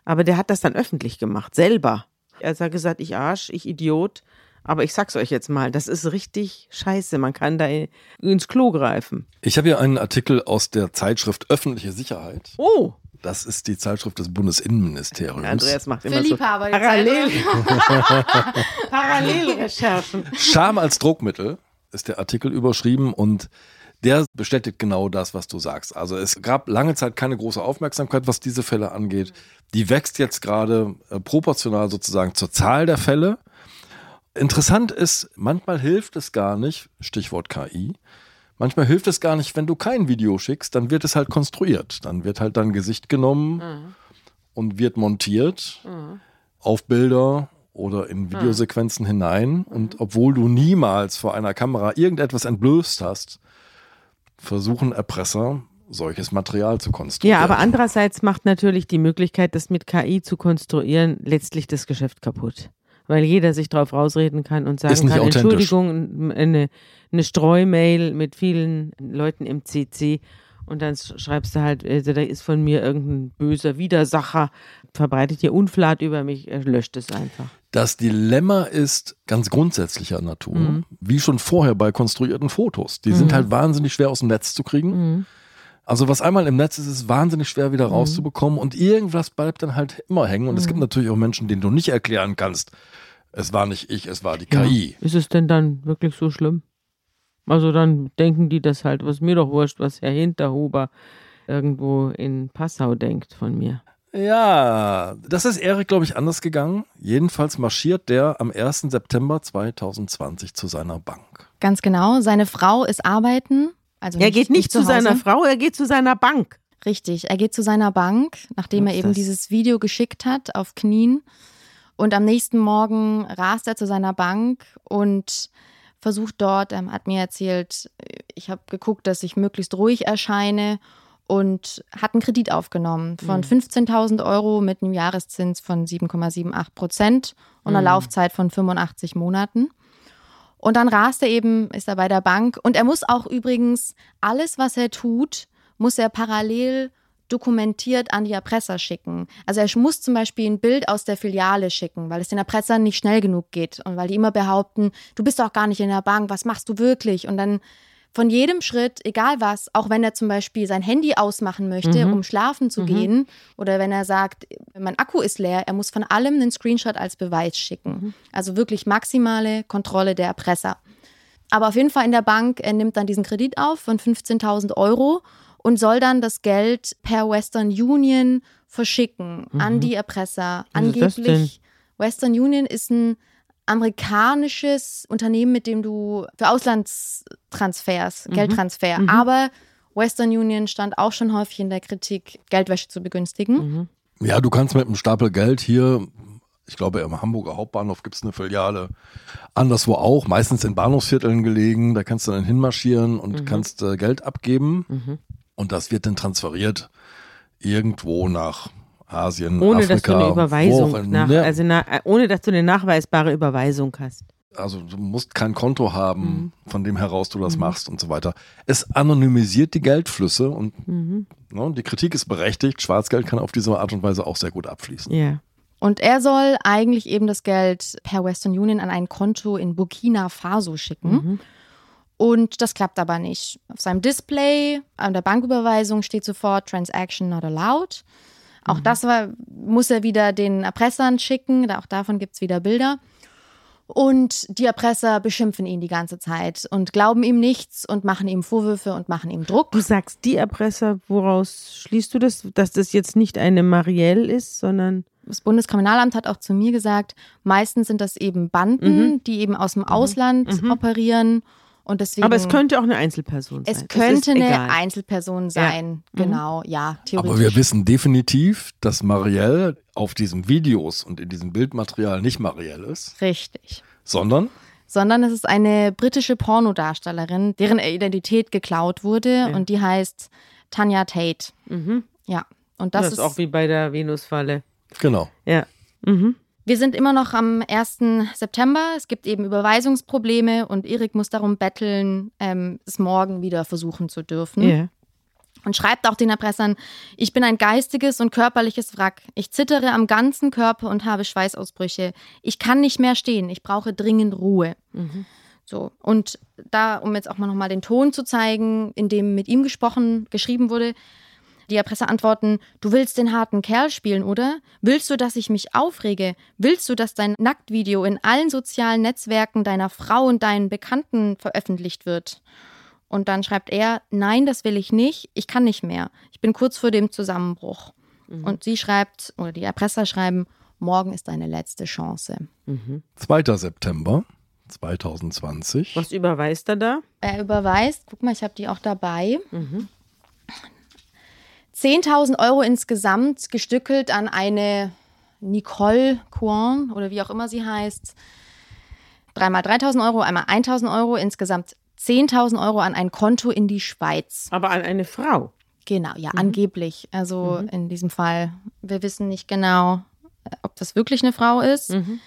Aber der hat das dann öffentlich gemacht, selber. Er hat gesagt, ich Arsch, ich Idiot. Aber ich sag's euch jetzt mal, das ist richtig scheiße. Man kann da ins Klo greifen. Ich habe hier einen Artikel aus der Zeitschrift Öffentliche Sicherheit. Oh, Das ist die Zeitschrift des Bundesinnenministeriums. Andreas macht immer Für so Parallel Parallelrecherchen. Scham als Druckmittel ist der Artikel überschrieben und der bestätigt genau das, was du sagst. Also es gab lange Zeit keine große Aufmerksamkeit, was diese Fälle angeht. Die wächst jetzt gerade äh, proportional sozusagen zur Zahl der Fälle. Interessant ist, manchmal hilft es gar nicht, Stichwort KI, manchmal hilft es gar nicht, wenn du kein Video schickst, dann wird es halt konstruiert. Dann wird halt dein Gesicht genommen und wird montiert auf Bilder oder in Videosequenzen hinein. Und obwohl du niemals vor einer Kamera irgendetwas entblößt hast, versuchen Erpresser, solches Material zu konstruieren. Ja, aber andererseits macht natürlich die Möglichkeit, das mit KI zu konstruieren, letztlich das Geschäft kaputt. Weil jeder sich drauf rausreden kann und sagen kann. Entschuldigung, eine, eine Streumail mit vielen Leuten im CC und dann sch- schreibst du halt, also da ist von mir irgendein böser Widersacher, verbreitet hier Unflat über mich, löscht es einfach. Das Dilemma ist ganz grundsätzlicher Natur, wie schon vorher bei konstruierten Fotos. Die sind halt wahnsinnig schwer aus dem Netz zu kriegen. Also was einmal im Netz ist, ist wahnsinnig schwer wieder rauszubekommen und irgendwas bleibt dann halt immer hängen. Und es gibt natürlich auch Menschen, denen du nicht erklären kannst, es war nicht ich, es war die KI. Ist es denn dann wirklich so schlimm? Also dann denken die das halt, was mir doch wurscht, was Herr Hinterhuber irgendwo in Passau denkt von mir. Ja, das ist Erik, glaube ich, anders gegangen. Jedenfalls marschiert der am 1. September 2020 zu seiner Bank. Ganz genau. Seine Frau ist arbeiten. Also Er geht nicht zu Hause. seiner Frau, er geht zu seiner Bank. Richtig, er geht zu seiner Bank, nachdem er eben das? dieses Video geschickt hat auf Knien. Und am nächsten Morgen rast er zu seiner Bank und versucht dort, er hat mir erzählt, ich habe geguckt, dass ich möglichst ruhig erscheine und hat einen Kredit aufgenommen von 15.000 Euro mit einem Jahreszins von 7,78 Prozent und einer Laufzeit von 85 Monaten. Und dann rast er eben, ist er bei der Bank. Und er muss auch übrigens alles, was er tut, muss er parallel dokumentiert an die Erpresser schicken. Also er muss zum Beispiel ein Bild aus der Filiale schicken, weil es den Erpressern nicht schnell genug geht und weil die immer behaupten, du bist doch gar nicht in der Bank, was machst du wirklich? Und dann von jedem Schritt, egal was, auch wenn er zum Beispiel sein Handy ausmachen möchte, um schlafen zu gehen, oder wenn er sagt, mein Akku ist leer, er muss von allem einen Screenshot als Beweis schicken. Also wirklich maximale Kontrolle der Erpresser. Aber auf jeden Fall in der Bank, er nimmt dann diesen Kredit auf von 15.000 Euro und soll dann das Geld per Western Union verschicken an die Erpresser. Was Angeblich, Western Union ist ein amerikanisches Unternehmen, mit dem du für Auslandstransfers, Geldtransfer, aber Western Union stand auch schon häufig in der Kritik, Geldwäsche zu begünstigen. Ja, du kannst mit einem Stapel Geld hier, ich glaube im Hamburger Hauptbahnhof gibt es eine Filiale, anderswo auch, meistens in Bahnhofsvierteln gelegen, da kannst du dann hinmarschieren und kannst äh, Geld abgeben. Und das wird dann transferiert irgendwo nach Asien, Ohne Afrika, dass du eine Überweisung, nach, ne? also na, ohne dass du eine nachweisbare Überweisung hast. Also du musst kein Konto haben, Mhm. von dem heraus du das machst und so weiter. Es anonymisiert die Geldflüsse und Mhm. ne, die Kritik ist berechtigt. Schwarzgeld kann auf diese Art und Weise auch sehr gut abfließen. Ja. Und er soll eigentlich eben das Geld per Western Union an ein Konto in Burkina Faso schicken. Und das klappt aber nicht. Auf seinem Display an der Banküberweisung steht sofort Transaction not allowed. Auch das war, muss er wieder den Erpressern schicken. Da, auch davon gibt es wieder Bilder. Und die Erpresser beschimpfen ihn die ganze Zeit und glauben ihm nichts und machen ihm Vorwürfe und machen ihm Druck. Du sagst die Erpresser, woraus schließt du das, dass das jetzt nicht eine Marielle ist, sondern das Bundeskriminalamt hat auch zu mir gesagt, meistens sind das eben Banden, die eben aus dem Ausland operieren und deswegen. aber es könnte auch eine Einzelperson sein. es könnte ist eine egal. Einzelperson sein, genau, ja, theoretisch. Aber wir wissen definitiv, dass Marielle auf diesen Videos und in diesem Bildmaterial nicht Marielle ist, Richtig. sondern Sondern es ist eine britische Pornodarstellerin, deren Identität geklaut wurde und die heißt Tanya Tate. Ja, und das, Das, ist auch wie bei der Venusfalle. genau. Ja. Mhm. Wir sind immer noch am 1. September. Es gibt eben Überweisungsprobleme und Erik muss darum betteln, ähm, es morgen wieder versuchen zu dürfen. Ja. Und schreibt auch den Erpressern, ich bin ein geistiges und körperliches Wrack. Ich zittere am ganzen Körper und habe Schweißausbrüche. Ich kann nicht mehr stehen. Ich brauche dringend Ruhe. So. Und da, um jetzt auch mal nochmal den Ton zu zeigen, in dem mit ihm gesprochen, geschrieben wurde, Die Erpresser antworten, du willst den harten Kerl spielen, oder? Willst du, dass ich mich aufrege? Willst du, dass dein Nacktvideo in allen sozialen Netzwerken deiner Frau und deinen Bekannten veröffentlicht wird? Und dann schreibt er, nein, das will ich nicht, ich kann nicht mehr. Ich bin kurz vor dem Zusammenbruch. Mhm. Und sie schreibt, oder die Erpresser schreiben, morgen ist deine letzte Chance. Mhm. 2. September 2020. Was überweist er da? Er überweist, guck mal, ich habe die auch dabei. Mhm. 10.000 Euro insgesamt gestückelt an eine Nicole Coin oder wie auch immer sie heißt. Dreimal 3.000 Euro, einmal 1.000 Euro, insgesamt 10.000 Euro an ein Konto in die Schweiz. Aber an eine Frau? Genau, ja, mhm. angeblich. Also mhm. in diesem Fall, wir wissen nicht genau, ob das wirklich eine Frau ist. Mhm.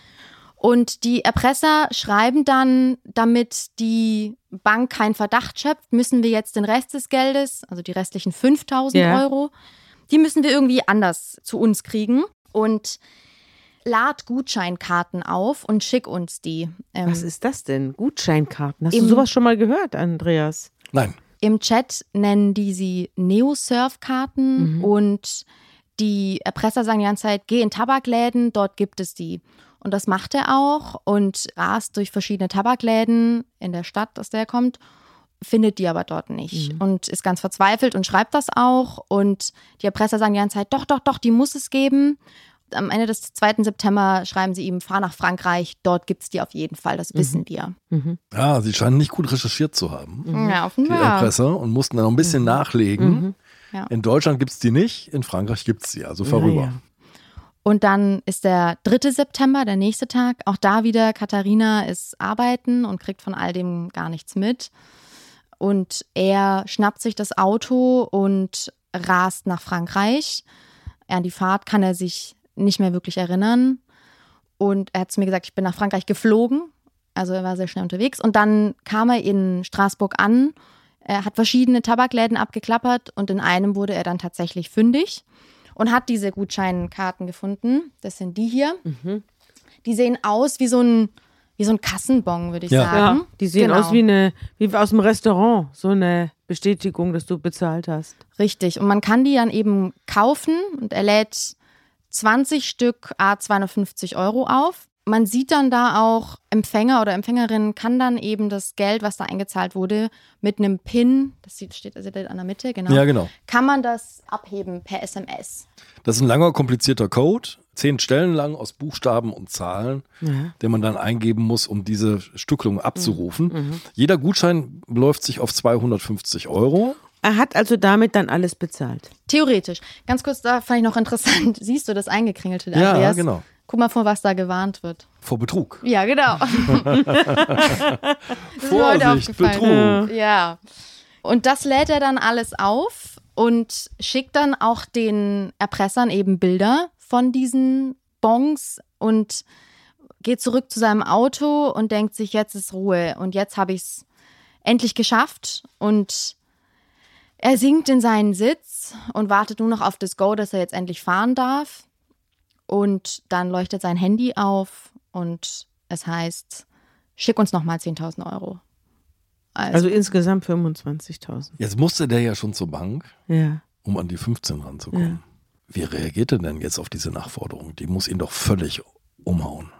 Und die Erpresser schreiben dann, damit die Bank keinen Verdacht schöpft, müssen wir jetzt den Rest des Geldes, also die restlichen 5000 yeah. Euro, die müssen wir irgendwie anders zu uns kriegen. Und lad Gutscheinkarten auf und schick uns die. Ähm, Was ist das denn? Gutscheinkarten? Hast du sowas schon mal gehört, Andreas? Nein. Im Chat nennen die sie Neo-Surf-Karten mhm. und die Erpresser sagen die ganze Zeit, geh in Tabakläden, dort gibt es die. Und das macht er auch und rast durch verschiedene Tabakläden in der Stadt, aus der er kommt, findet die aber dort nicht mhm. und ist ganz verzweifelt und schreibt das auch. Und die Erpresser sagen die ganze Zeit, doch, doch, doch, die muss es geben. Am Ende des 2. September schreiben sie ihm, fahr nach Frankreich, dort gibt es die auf jeden Fall, das mhm. wissen wir. Mhm. Ja, sie scheinen nicht gut recherchiert zu haben. Mhm. Ja, offenbar. Die Erpresser und mussten dann noch ein bisschen mhm. nachlegen. Mhm. Ja. In Deutschland gibt es die nicht, in Frankreich gibt es sie, also vorüber. Ja, ja. Und dann ist der 3. September, der nächste Tag. Auch da wieder, Katharina ist arbeiten und kriegt von all dem gar nichts mit. Und er schnappt sich das Auto und rast nach Frankreich. An die Fahrt kann er sich nicht mehr wirklich erinnern. Und er hat zu mir gesagt, ich bin nach Frankreich geflogen. Also er war sehr schnell unterwegs. Und dann kam er in Straßburg an. Er hat verschiedene Tabakläden abgeklappert und in einem wurde er dann tatsächlich fündig und hat diese Gutscheinkarten gefunden. Das sind die hier. Mhm. Die sehen aus wie so ein, wie so ein Kassenbon, würde ich ja. sagen. Ja, die sehen genau. aus wie eine, wie aus dem Restaurant, so eine Bestätigung, dass du bezahlt hast. Richtig. Und man kann die dann eben kaufen und er lädt 20 Stück A 250 Euro auf man sieht dann da auch, Empfänger oder Empfängerin kann dann eben das Geld, was da eingezahlt wurde, mit einem PIN, das steht also an der Mitte, genau. Ja, genau. Kann man das abheben per SMS. Das ist ein langer, komplizierter Code, zehn Stellen lang aus Buchstaben und Zahlen, ja. den man dann eingeben muss, um diese Stückelung abzurufen. Mhm. mhm. Jeder Gutschein beläuft sich auf 250 Euro. Er hat also damit dann alles bezahlt. Theoretisch. Ganz kurz, da fand ich noch interessant. Siehst du das eingekringelte? Andreas? Ja, genau. Guck mal, vor was da gewarnt wird. Vor Betrug. Ja, genau. Vorsicht, Betrug. Ja. Und das lädt er dann alles auf und schickt dann auch den Erpressern eben Bilder von diesen Bons und geht zurück zu seinem Auto und denkt sich, jetzt ist Ruhe und jetzt habe ich es endlich geschafft und er sinkt in seinen Sitz und wartet nur noch auf das Go, dass er jetzt endlich fahren darf. Und dann leuchtet sein Handy auf und es heißt, schick uns nochmal 10.000 Euro. Also, also insgesamt 25.000. Jetzt musste der ja schon zur Bank, ja. um an die 15 ranzukommen. Ja. Wie reagiert er denn jetzt auf diese Nachforderung? Die muss ihn doch völlig umhauen.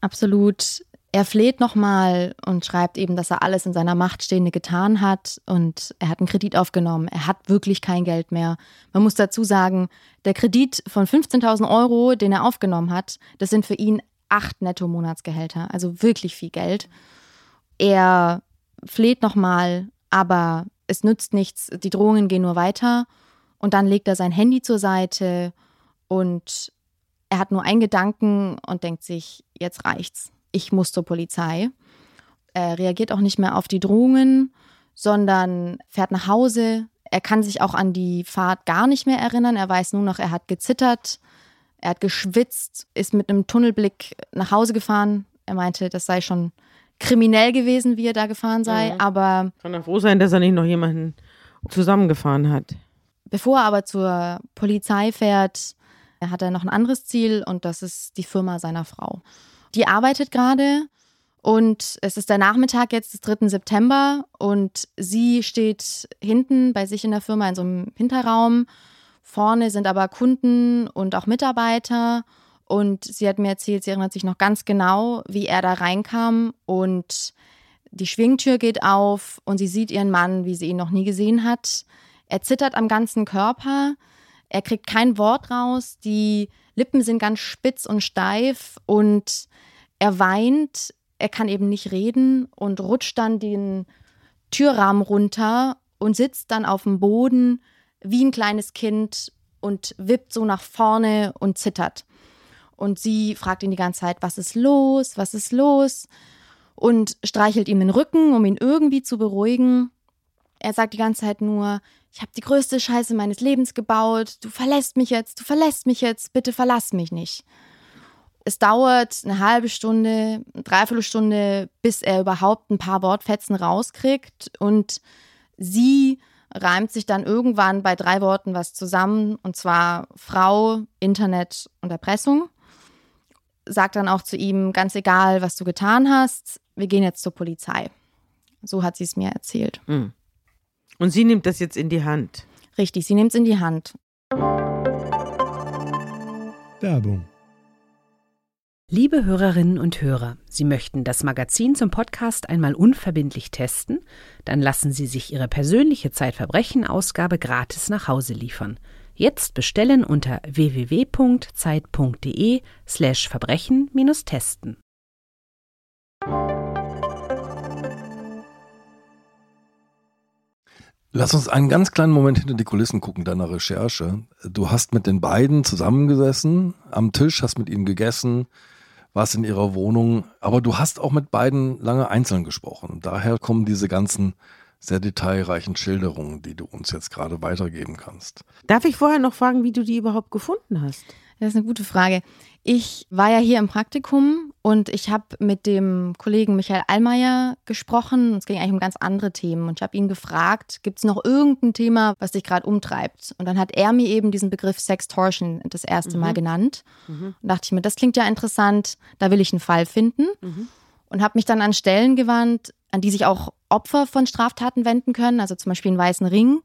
Absolut. Er fleht nochmal und schreibt eben, dass er alles in seiner Macht Stehende getan hat und er hat einen Kredit aufgenommen. Er hat wirklich kein Geld mehr. Man muss dazu sagen, der Kredit von 15.000 Euro, den er aufgenommen hat, das sind für ihn acht Netto-Monatsgehälter, also wirklich viel Geld. Er fleht nochmal, aber es nützt nichts. Die Drohungen gehen nur weiter und dann legt er sein Handy zur Seite und er hat nur einen Gedanken und denkt sich, jetzt reicht's ich muss zur Polizei. Er reagiert auch nicht mehr auf die Drohungen, sondern fährt nach Hause. Er kann sich auch an die Fahrt gar nicht mehr erinnern. Er weiß nur noch, er hat gezittert, er hat geschwitzt, ist mit einem Tunnelblick nach Hause gefahren. Er meinte, das sei schon kriminell gewesen, wie er da gefahren sei, ja. aber. Kann er froh sein, dass er nicht noch jemanden zusammengefahren hat. Bevor er aber zur Polizei fährt, hat er noch ein anderes Ziel und das ist die Firma seiner Frau. Die arbeitet gerade und es ist der Nachmittag jetzt des 3. September und sie steht hinten bei sich in der Firma in so einem Hinterraum Vorne sind aber Kunden und auch Mitarbeiter. Und sie hat mir erzählt, sie erinnert sich noch ganz genau, wie er da reinkam und die Schwingtür geht auf und sie sieht ihren Mann, wie sie ihn noch nie gesehen hat. Er zittert am ganzen Körper. Er kriegt kein Wort raus. Die Lippen sind ganz spitz und steif und er weint. Er kann eben nicht reden und rutscht dann den Türrahmen runter und sitzt dann auf dem Boden wie ein kleines Kind und wippt so nach vorne und zittert. Und sie fragt ihn die ganze Zeit, was ist los, was ist los? Und streichelt ihm den Rücken, um ihn irgendwie zu beruhigen. Er sagt die ganze Zeit nur, ich habe die größte Scheiße meines Lebens gebaut, du verlässt mich jetzt, du verlässt mich jetzt, bitte verlass mich nicht. Es dauert eine halbe Stunde, eine Dreiviertelstunde, bis er überhaupt ein paar Wortfetzen rauskriegt und sie reimt sich dann irgendwann bei drei Worten was zusammen, und zwar Frau, Internet und Erpressung. Sagt dann auch zu ihm, ganz egal, was du getan hast, wir gehen jetzt zur Polizei. So hat sie es mir erzählt. Mhm. Und sie nimmt das jetzt in die Hand. Richtig, sie nimmt es in die Hand. Werbung. Liebe Hörerinnen und Hörer, Sie möchten das Magazin zum Podcast einmal unverbindlich testen? Dann lassen Sie sich Ihre persönliche Zeitverbrechen-Ausgabe gratis nach Hause liefern. Jetzt bestellen unter www.zeit.de Lass uns einen ganz kleinen Moment hinter die Kulissen gucken deiner Recherche. Du hast mit den beiden zusammengesessen, am Tisch, hast mit ihnen gegessen, warst in ihrer Wohnung, aber du hast auch mit beiden lange einzeln gesprochen. Daher kommen diese ganzen sehr detailreichen Schilderungen, die du uns jetzt gerade weitergeben kannst. Darf ich vorher noch fragen, wie du die überhaupt gefunden hast? Das ist eine gute Frage. Ich war ja hier im Praktikum und ich habe mit dem Kollegen Michael Allmeier gesprochen. Es ging eigentlich um ganz andere Themen. Und ich habe ihn gefragt, gibt es noch irgendein Thema, was dich gerade umtreibt? Und dann hat er mir eben diesen Begriff Sextortion das erste mhm. Mal genannt. Mhm. Und dachte ich mir, das klingt ja interessant, da will ich einen Fall finden. Mhm. Und habe mich dann an Stellen gewandt, an die sich auch Opfer von Straftaten wenden können, also zum Beispiel einen weißen Ring.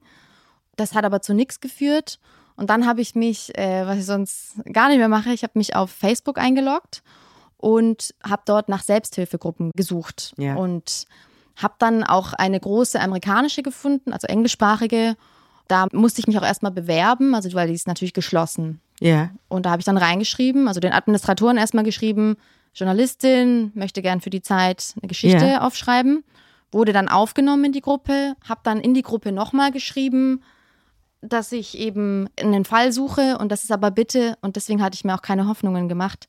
Das hat aber zu nichts geführt. Und dann habe ich mich, äh, was ich sonst gar nicht mehr mache, ich habe mich auf Facebook eingeloggt und habe dort nach Selbsthilfegruppen gesucht. Ja. Und habe dann auch eine große amerikanische gefunden, also englischsprachige. Da musste ich mich auch erstmal bewerben, also weil die ist natürlich geschlossen. Ja. Und da habe ich dann reingeschrieben, also den Administratoren erstmal geschrieben, Journalistin, möchte gern für die Zeit eine Geschichte ja. aufschreiben. Wurde dann aufgenommen in die Gruppe, habe dann in die Gruppe nochmal geschrieben, dass ich eben einen Fall suche und das ist aber bitte, und deswegen hatte ich mir auch keine Hoffnungen gemacht,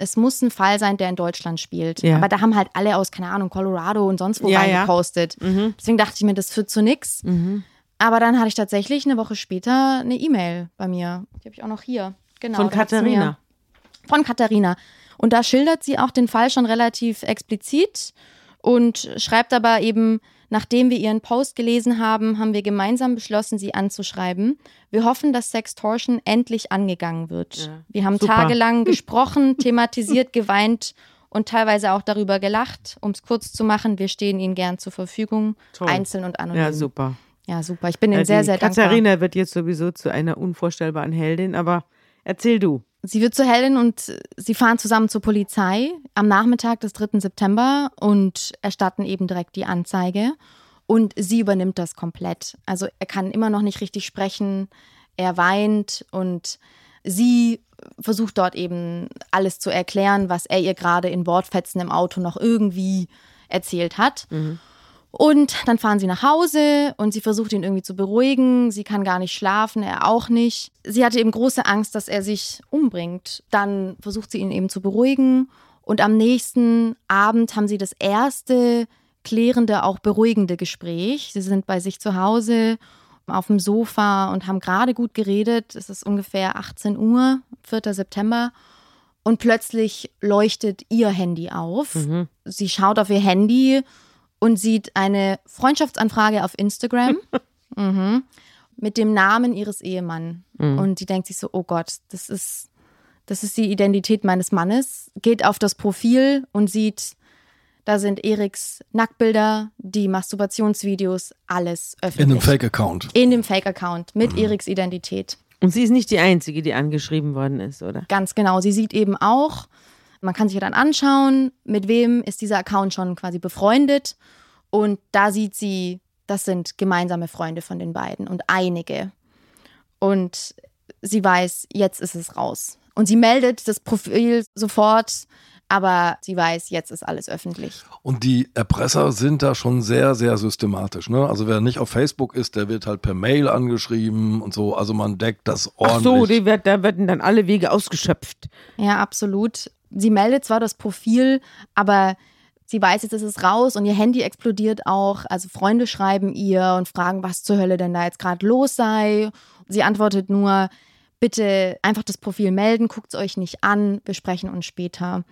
es muss ein Fall sein, der in Deutschland spielt. Ja. Aber da haben halt alle aus, keine Ahnung, Colorado und sonst wo ja, reingepostet. Ja. Mhm. Deswegen dachte ich mir, das führt zu nichts. Mhm. Aber dann hatte ich tatsächlich eine Woche später eine E-Mail bei mir. Die habe ich auch noch hier. Genau. Von Katharina. Von Katharina. Und da schildert sie auch den Fall schon relativ explizit und schreibt aber eben, Nachdem wir Ihren Post gelesen haben, haben wir gemeinsam beschlossen, Sie anzuschreiben. Wir hoffen, dass Sextortion endlich angegangen wird. Ja, wir haben super. tagelang gesprochen, thematisiert, geweint und teilweise auch darüber gelacht. Um es kurz zu machen, wir stehen Ihnen gern zur Verfügung, Toll. einzeln und anonym. Ja, super. Ja, super. Ich bin Ihnen sehr, sehr dankbar. Katharina wird jetzt sowieso zu einer unvorstellbaren Heldin, aber erzähl du. Sie wird zur Heldin und sie fahren zusammen zur Polizei am Nachmittag des 3. September und erstatten eben direkt die Anzeige. Und sie übernimmt das komplett. Also er kann immer noch nicht richtig sprechen, er weint und sie versucht dort eben alles zu erklären, was er ihr gerade in Wortfetzen im Auto noch irgendwie erzählt hat. Mhm. Und dann fahren sie nach Hause und sie versucht ihn irgendwie zu beruhigen. Sie kann gar nicht schlafen, er auch nicht. Sie hatte eben große Angst, dass er sich umbringt. Dann versucht sie ihn eben zu beruhigen. Und am nächsten Abend haben sie das erste klärende, auch beruhigende Gespräch. Sie sind bei sich zu Hause auf dem Sofa und haben gerade gut geredet. Es ist ungefähr 18 Uhr, 4. September. Und plötzlich leuchtet ihr Handy auf. Mhm. Sie schaut auf ihr Handy und sieht eine Freundschaftsanfrage auf Instagram mhm, mit dem Namen ihres Ehemanns. Mhm. Und sie denkt sich so, oh Gott, das ist, das ist die Identität meines Mannes. Geht auf das Profil und sieht, da sind Eriks Nacktbilder, die Masturbationsvideos, alles öffentlich. In dem Fake-Account. In dem Fake-Account mit mhm. Eriks Identität. Und sie ist nicht die Einzige, die angeschrieben worden ist, oder? Ganz genau. Sie sieht eben auch, man kann sich ja dann anschauen, mit wem ist dieser Account schon quasi befreundet. Und da sieht sie, das sind gemeinsame Freunde von den beiden und einige. Und sie weiß, jetzt ist es raus. Und sie meldet das Profil sofort, aber sie weiß, jetzt ist alles öffentlich. Und die Erpresser sind da schon sehr, sehr systematisch. Ne? Also wer nicht auf Facebook ist, der wird halt per Mail angeschrieben und so. Also man deckt das ordentlich. Ach so, die wird, da werden dann alle Wege ausgeschöpft. Ja, absolut. Sie meldet zwar das Profil, aber sie weiß jetzt, ist es raus und ihr Handy explodiert auch. Also Freunde schreiben ihr und fragen, was zur Hölle denn da jetzt gerade los sei. Sie antwortet nur, bitte einfach das Profil melden, guckt es euch nicht an, wir sprechen uns später.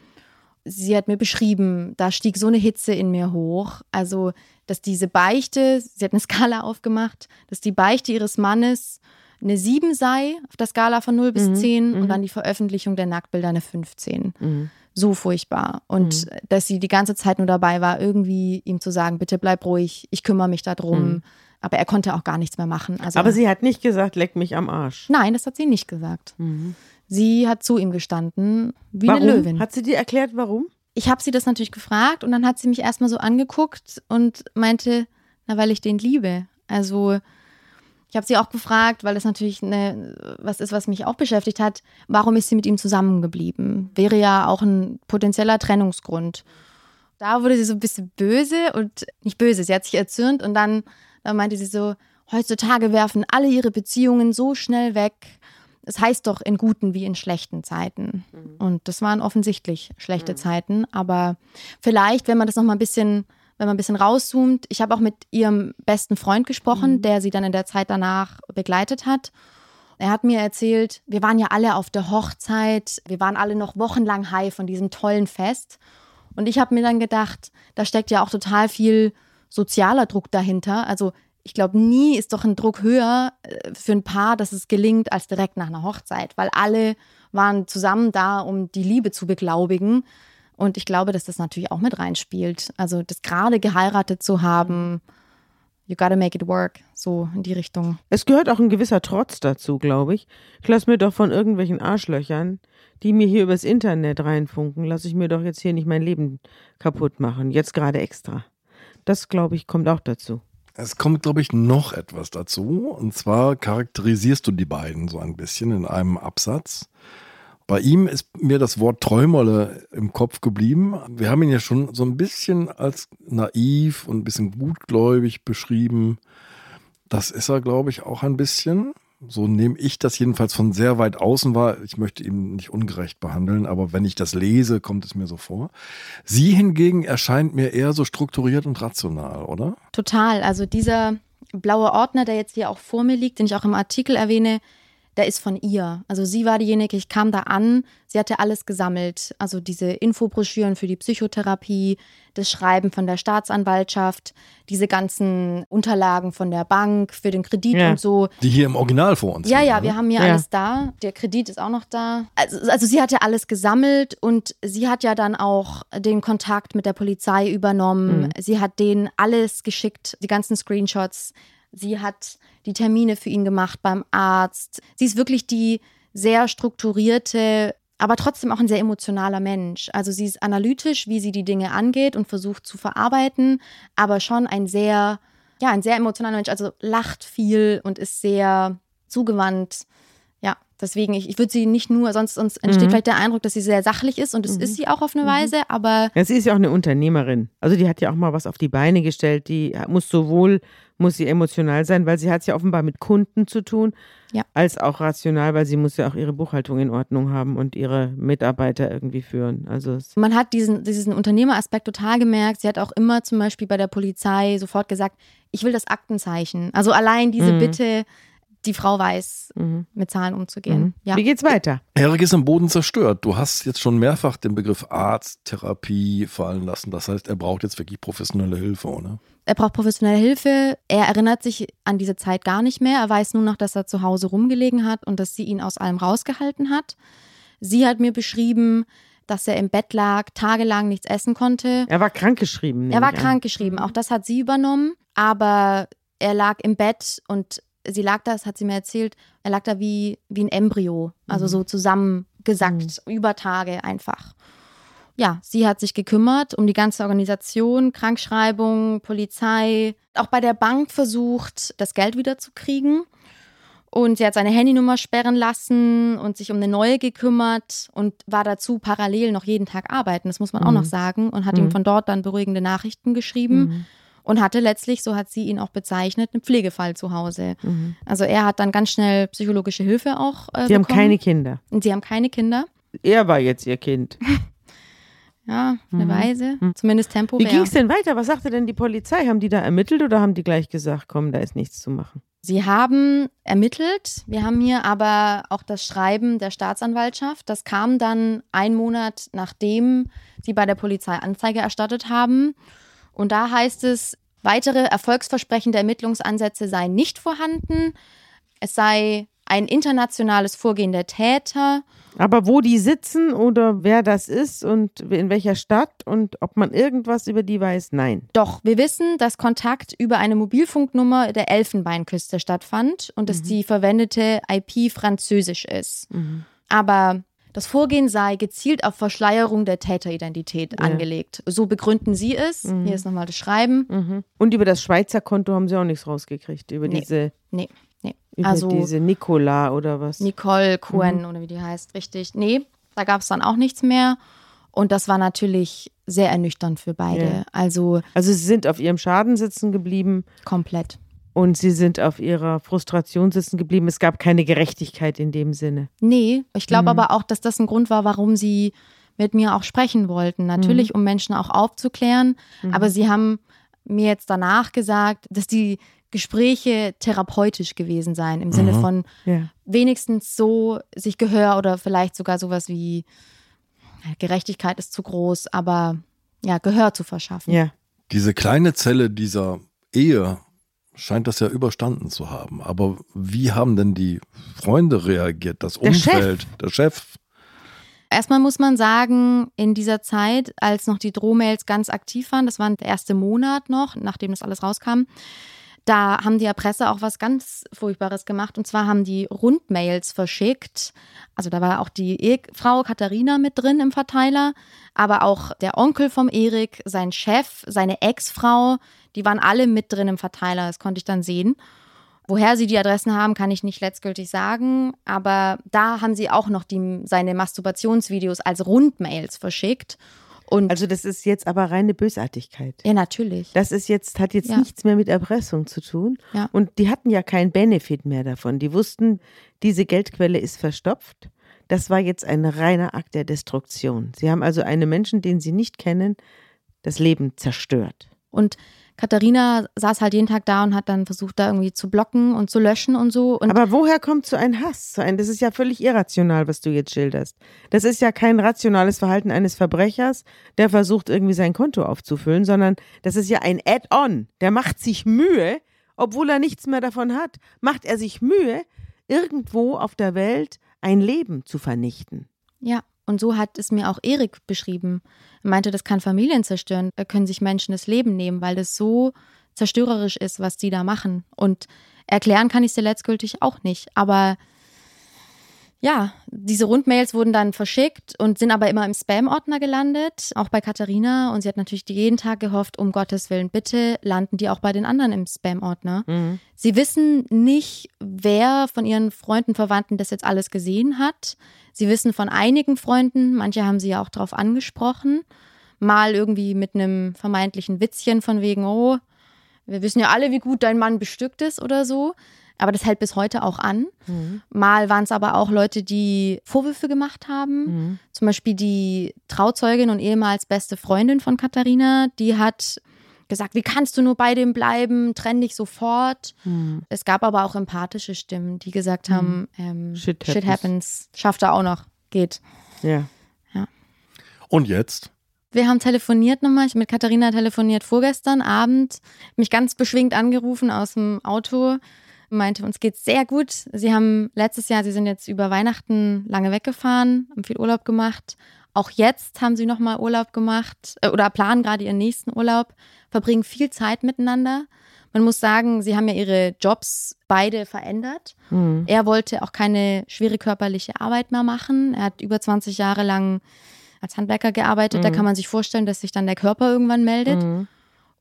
Sie hat mir beschrieben, da stieg so eine Hitze in mir hoch. Also, dass diese Beichte, sie hat eine Skala aufgemacht, dass die Beichte ihres Mannes eine 7 sei auf der Skala von 0 bis Mhm, 10 mhm. und dann die Veröffentlichung der Nacktbilder eine 15 Mhm. so furchtbar. Und Mhm. dass sie die ganze Zeit nur dabei war, irgendwie ihm zu sagen, bitte bleib ruhig, ich kümmere mich darum. Mhm. Aber er konnte auch gar nichts mehr machen. Also, Aber sie hat nicht gesagt, leck mich am Arsch. nein, das hat sie nicht gesagt. Mhm. Sie hat zu ihm gestanden, wie warum? eine Löwin. Hat sie dir erklärt, warum? ich habe sie das natürlich gefragt und dann hat sie mich erstmal so angeguckt und meinte, na, weil ich den liebe. Also ich habe sie auch gefragt, weil das natürlich eine, was ist, was mich auch beschäftigt hat, warum ist sie mit ihm zusammengeblieben? Wäre ja auch ein potenzieller Trennungsgrund. Da wurde sie so ein bisschen böse und nicht böse, sie hat sich erzürnt und dann, dann meinte sie so, heutzutage werfen alle ihre Beziehungen so schnell weg. Es heißt doch in guten wie in schlechten Zeiten. Und das waren offensichtlich schlechte Zeiten. Aber vielleicht, wenn man das noch mal ein bisschen, wenn man ein bisschen rauszoomt, ich habe auch mit ihrem besten Freund gesprochen, der sie dann in der Zeit danach begleitet hat. Er hat mir erzählt, wir waren ja alle auf der Hochzeit, wir waren alle noch wochenlang high von diesem tollen Fest. Und ich habe mir dann gedacht, da steckt ja auch total viel sozialer Druck dahinter. Also ich glaube, nie ist doch ein Druck höher äh, für ein Paar, dass es gelingt, als direkt nach einer Hochzeit, weil alle waren zusammen da, um die Liebe zu beglaubigen. Und ich glaube, dass das natürlich auch mit reinspielt. Also das gerade geheiratet zu haben, you gotta make it work, so in die Richtung. Es gehört auch ein gewisser Trotz dazu, glaube ich. Ich lasse mir doch von irgendwelchen Arschlöchern, die mir hier übers Internet reinfunken, lasse ich mir doch jetzt hier nicht mein Leben kaputt machen. Jetzt gerade extra. Das, glaube ich, kommt auch dazu. Es kommt, glaube ich, noch etwas dazu. Und zwar charakterisierst du die beiden so ein bisschen in einem Absatz. Bei ihm ist mir das Wort Träumerle im Kopf geblieben. Wir haben ihn ja schon so ein bisschen als naiv und ein bisschen gutgläubig beschrieben. Das ist er, glaube ich, auch ein bisschen. So nehme ich das jedenfalls von sehr weit außen wahr. Ich möchte ihn nicht ungerecht behandeln, aber wenn ich das lese, kommt es mir so vor. Sie hingegen erscheint mir eher so strukturiert und rational, oder? Total. Also dieser blaue Ordner, der jetzt hier auch vor mir liegt, den ich auch im Artikel erwähne, der ist von ihr. Also sie war diejenige, ich kam da an, sie hatte alles gesammelt. Also diese Infobroschüren für die Psychotherapie, das Schreiben von der Staatsanwaltschaft, diese ganzen Unterlagen von der Bank für den Kredit Ja. und so. Die hier im Original vor uns Ja, liegen, ja, ne? wir haben hier Ja. alles da. Der Kredit ist auch noch da. Also, also sie hatte alles gesammelt und sie hat ja dann auch den Kontakt mit der Polizei übernommen. Sie hat denen alles geschickt, die ganzen Screenshots. Sie hat die Termine für ihn gemacht beim Arzt. Sie ist wirklich die sehr strukturierte, aber trotzdem auch ein sehr emotionaler Mensch. Also sie ist analytisch, wie sie die Dinge angeht und versucht zu verarbeiten, aber schon ein sehr, ja, ein sehr emotionaler Mensch. Also lacht viel und ist sehr zugewandt. Ja, deswegen, ich, ich würde sie nicht nur, sonst, sonst entsteht Mhm. vielleicht der Eindruck, dass sie sehr sachlich ist und das ist sie auch auf eine Weise, aber Ja, sie ist ja auch eine Unternehmerin. Also die hat ja auch mal was auf die Beine gestellt. Die muss sowohl, muss sie emotional sein, weil sie hat es ja offenbar mit Kunden zu tun, Ja. als auch rational, weil sie muss ja auch ihre Buchhaltung in Ordnung haben und ihre Mitarbeiter irgendwie führen. Also Man hat diesen, diesen Unternehmeraspekt total gemerkt. Sie hat auch immer zum Beispiel bei der Polizei sofort gesagt, ich will das Aktenzeichen. Also allein diese Mhm. Bitte, die Frau weiß, mhm. mit Zahlen umzugehen. Mhm. Ja. Wie geht's weiter? Erik ist im Boden zerstört. Du hast jetzt schon mehrfach den Begriff Arzt, Therapie fallen lassen. Das heißt, er braucht jetzt wirklich professionelle Hilfe, oder? Er braucht professionelle Hilfe. Er erinnert sich an diese Zeit gar nicht mehr. Er weiß nur noch, dass er zu Hause rumgelegen hat und dass sie ihn aus allem rausgehalten hat. Sie hat mir beschrieben, dass er im Bett lag, tagelang nichts essen konnte. Er war krankgeschrieben. Er war krankgeschrieben, auch das hat sie übernommen, aber er lag im Bett und sie lag da, das hat sie mir erzählt, er lag da wie, wie ein Embryo, also so zusammengesackt, über Tage einfach. Ja, sie hat sich gekümmert um die ganze Organisation, Krankschreibung, Polizei, auch bei der Bank versucht, das Geld wiederzukriegen. Und sie hat seine Handynummer sperren lassen und sich um eine neue gekümmert und war dazu parallel noch jeden Tag arbeiten, das muss man auch noch sagen, und hat ihm von dort dann beruhigende Nachrichten geschrieben und hatte letztlich, so hat sie ihn auch bezeichnet, einen Pflegefall zu Hause. Also er hat dann ganz schnell psychologische Hilfe auch äh, haben bekommen. keine Kinder. Und sie haben keine Kinder. Er war jetzt ihr Kind. Ja, eine Weise. Zumindest Mhm. Wie temporär. ging es denn weiter? Was sagte denn die Polizei? Haben die da ermittelt oder haben die gleich gesagt, komm, da ist nichts zu machen? Sie haben ermittelt. Wir haben hier aber auch das Schreiben der Staatsanwaltschaft. Das kam dann ein Monat nachdem sie bei der Polizei Anzeige erstattet haben. Und da heißt es, weitere erfolgsversprechende Ermittlungsansätze seien nicht vorhanden. Es sei ein internationales Vorgehen der Täter. Aber wo die sitzen oder wer das ist und in welcher Stadt und ob man irgendwas über die weiß, nein. Doch, wir wissen, dass Kontakt über eine Mobilfunknummer der Elfenbeinküste stattfand und dass die verwendete IP französisch ist. Aber das Vorgehen sei gezielt auf Verschleierung der Täteridentität angelegt. So begründen sie es. Hier ist nochmal das Schreiben. Mhm. Und über das Schweizer Konto haben sie auch nichts rausgekriegt. Über Nee. diese, Nee, nee. über Also diese Nicola oder was. Nicole Cohen oder wie die heißt, richtig. Nee, da gab es dann auch nichts mehr. Und das war natürlich sehr ernüchternd für beide. Ja. Also Also sie sind auf ihrem Schaden sitzen geblieben komplett. Und sie sind auf ihrer Frustration sitzen geblieben. Es gab keine Gerechtigkeit in dem Sinne. Nee, ich glaube Mhm. aber auch, dass das ein Grund war, warum sie mit mir auch sprechen wollten. Mhm. Natürlich, um Menschen auch aufzuklären. Aber sie haben mir jetzt danach gesagt, dass die Gespräche therapeutisch gewesen seien, im Sinne von Ja. wenigstens so sich Gehör oder vielleicht sogar sowas wie Gerechtigkeit ist zu groß, aber ja, Gehör zu verschaffen. Ja. Diese kleine Zelle dieser Ehe scheint das ja überstanden zu haben. Aber wie haben denn die Freunde reagiert, das Der Chef. Umfeld, der Chef? Erstmal muss man sagen, in dieser Zeit, als noch die Drohmails ganz aktiv waren, das war der erste Monat noch, nachdem das alles rauskam, da haben die Erpresser auch was ganz Furchtbares gemacht. Und zwar haben die Rundmails verschickt. Also da war auch die Ehefrau Katharina mit drin im Verteiler, aber auch der Onkel vom Erik, sein Chef, seine Ex-Frau, die waren alle mit drin im Verteiler. Das konnte ich dann sehen. Woher sie die Adressen haben, kann ich nicht letztgültig sagen, aber da haben sie auch noch die, seine Masturbationsvideos als Rundmails verschickt. Und Also das ist jetzt aber reine Bösartigkeit. ja, natürlich. Das ist jetzt, hat jetzt Ja. nichts mehr mit Erpressung zu tun. Ja. Und die hatten ja keinen Benefit mehr davon. Die wussten, diese Geldquelle ist verstopft. Das war jetzt ein reiner Akt der Destruktion. Sie haben also einem Menschen, den sie nicht kennen, das Leben zerstört. Und Katharina saß halt jeden Tag da und hat dann versucht, da irgendwie zu blocken und zu löschen und so. Und Aber woher kommt so ein Hass? So ein, das ist ja völlig irrational, was du jetzt schilderst. Das ist ja kein rationales Verhalten eines Verbrechers, der versucht, irgendwie sein Konto aufzufüllen, sondern das ist ja ein Add-on. Der macht sich Mühe, obwohl er nichts mehr davon hat, macht er sich Mühe, irgendwo auf der Welt ein Leben zu vernichten. ja, und so hat es mir auch Erik beschrieben. Er meinte, das kann Familien zerstören, da können sich Menschen das Leben nehmen, weil das so zerstörerisch ist, was die da machen. Und erklären kann ich es dir letztgültig auch nicht. Aber ja, diese Rundmails wurden dann verschickt und sind aber immer im Spam-Ordner gelandet, auch bei Katharina. Und sie hat natürlich jeden Tag gehofft, um Gottes Willen, bitte landen die auch bei den anderen im Spam-Ordner. Sie wissen nicht, wer von ihren Freunden, Verwandten das jetzt alles gesehen hat. Sie wissen von einigen Freunden, manche haben sie ja auch darauf angesprochen, mal irgendwie mit einem vermeintlichen Witzchen von wegen, oh, wir wissen ja alle, wie gut dein Mann bestückt ist oder so. Aber das hält bis heute auch an. Mal waren es aber auch Leute, die Vorwürfe gemacht haben. Zum Beispiel die Trauzeugin und ehemals beste Freundin von Katharina, die hat gesagt, wie kannst du nur bei dem bleiben, trenn dich sofort. Es gab aber auch empathische Stimmen, die gesagt haben, ähm, Shit shit, happens. happens, schafft er auch noch, geht. Ja. Und jetzt? Wir haben telefoniert nochmal, ich habe mit Katharina telefoniert vorgestern Abend, mich ganz beschwingt angerufen aus dem Auto, meinte, uns geht's sehr gut. Sie haben letztes Jahr, sie sind jetzt über Weihnachten lange weggefahren, haben viel Urlaub gemacht. Auch jetzt haben sie nochmal Urlaub gemacht äh, oder planen gerade ihren nächsten Urlaub, verbringen viel Zeit miteinander. Man muss sagen, sie haben ja ihre Jobs beide verändert. Mhm. Er wollte auch keine schwere körperliche Arbeit mehr machen. Er hat über 20 Jahre lang als Handwerker gearbeitet. Mhm. Da kann man sich vorstellen, dass sich dann der Körper irgendwann meldet. Mhm.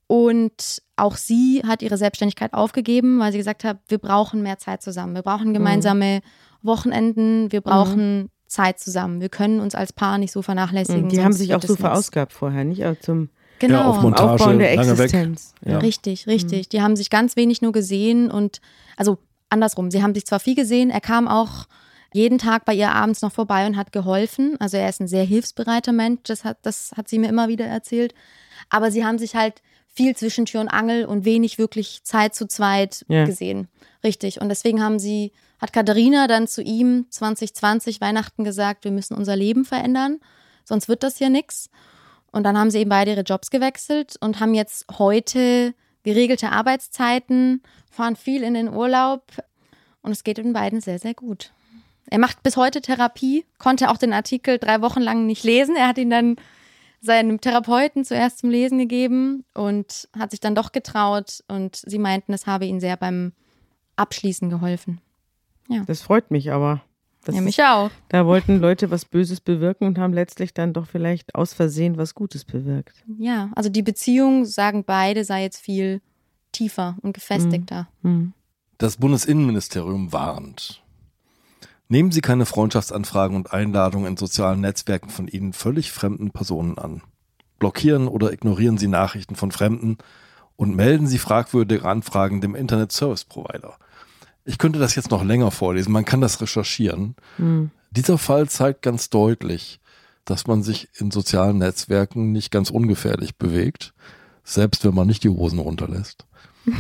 Und auch sie hat ihre Selbstständigkeit aufgegeben, weil sie gesagt hat, wir brauchen mehr Zeit zusammen. Wir brauchen gemeinsame Wochenenden. Wir brauchen mhm. Zeit zusammen. Wir können uns als Paar nicht so vernachlässigen. Mhm. Die haben sich auch so verausgabt vorher, nicht? Auch zum genau. Ja, auf Montage, Aufbauen der Existenz. Ja. Richtig, richtig. Mhm. Die haben sich ganz wenig nur gesehen und also andersrum. Sie haben sich zwar viel gesehen, er kam auch jeden Tag bei ihr abends noch vorbei und hat geholfen. Also er ist ein sehr hilfsbereiter Mensch, das hat, das hat sie mir immer wieder erzählt. Aber sie haben sich halt viel zwischen Tür und Angel und wenig wirklich Zeit zu zweit ja. gesehen. Richtig. Und deswegen haben sie, hat Katharina dann zu ihm 2020 Weihnachten gesagt, wir müssen unser Leben verändern, sonst wird das hier nichts. Und dann haben sie eben beide ihre Jobs gewechselt und haben jetzt heute geregelte Arbeitszeiten, fahren viel in den Urlaub und es geht den beiden sehr, sehr gut. Er macht bis heute Therapie, konnte auch den Artikel drei Wochen lang nicht lesen. Er hat ihn dann seinem Therapeuten zuerst zum Lesen gegeben und hat sich dann doch getraut und sie meinten, es habe ihnen sehr beim Abschließen geholfen. Ja. Das freut mich aber. Das ja, mich auch. Da wollten Leute was Böses bewirken und haben letztlich dann doch vielleicht aus Versehen was Gutes bewirkt. Ja, also die Beziehung, sagen beide, sei jetzt viel tiefer und gefestigter. Mhm. Das Bundesinnenministerium warnt. Nehmen Sie keine Freundschaftsanfragen und Einladungen in sozialen Netzwerken von Ihnen völlig fremden Personen an. Blockieren oder ignorieren Sie Nachrichten von Fremden und melden Sie fragwürdige Anfragen dem Internet Service Provider. Ich könnte das jetzt noch länger vorlesen, man kann das recherchieren. Mhm. Dieser Fall zeigt ganz deutlich, dass man sich in sozialen Netzwerken nicht ganz ungefährlich bewegt, selbst wenn man nicht die Hosen runterlässt.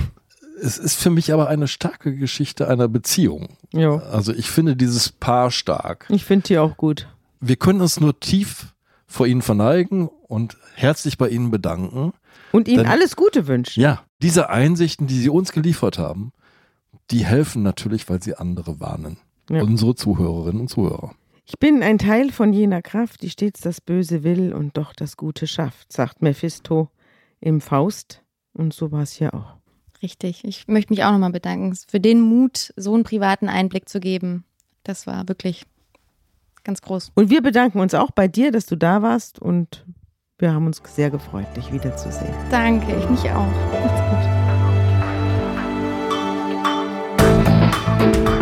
es ist für mich aber eine starke Geschichte einer Beziehung. Ja. Also ich finde dieses Paar stark. Ich finde die auch gut. Wir können uns nur tief vor ihnen verneigen und herzlich bei ihnen bedanken. Und ihnen Denn, alles Gute wünschen. Ja, diese Einsichten, die sie uns geliefert haben, die helfen natürlich, weil sie andere warnen. Ja. Unsere Zuhörerinnen und Zuhörer. Ich bin ein Teil von jener Kraft, die stets das Böse will und doch das Gute schafft, sagt Mephisto im Faust. Und so war es hier auch. Richtig. Ich möchte mich auch nochmal bedanken für den Mut, so einen privaten Einblick zu geben. Das war wirklich ganz groß. Und wir bedanken uns auch bei dir, dass du da warst und wir haben uns sehr gefreut, dich wiederzusehen. Danke, ich mich auch. Macht's gut.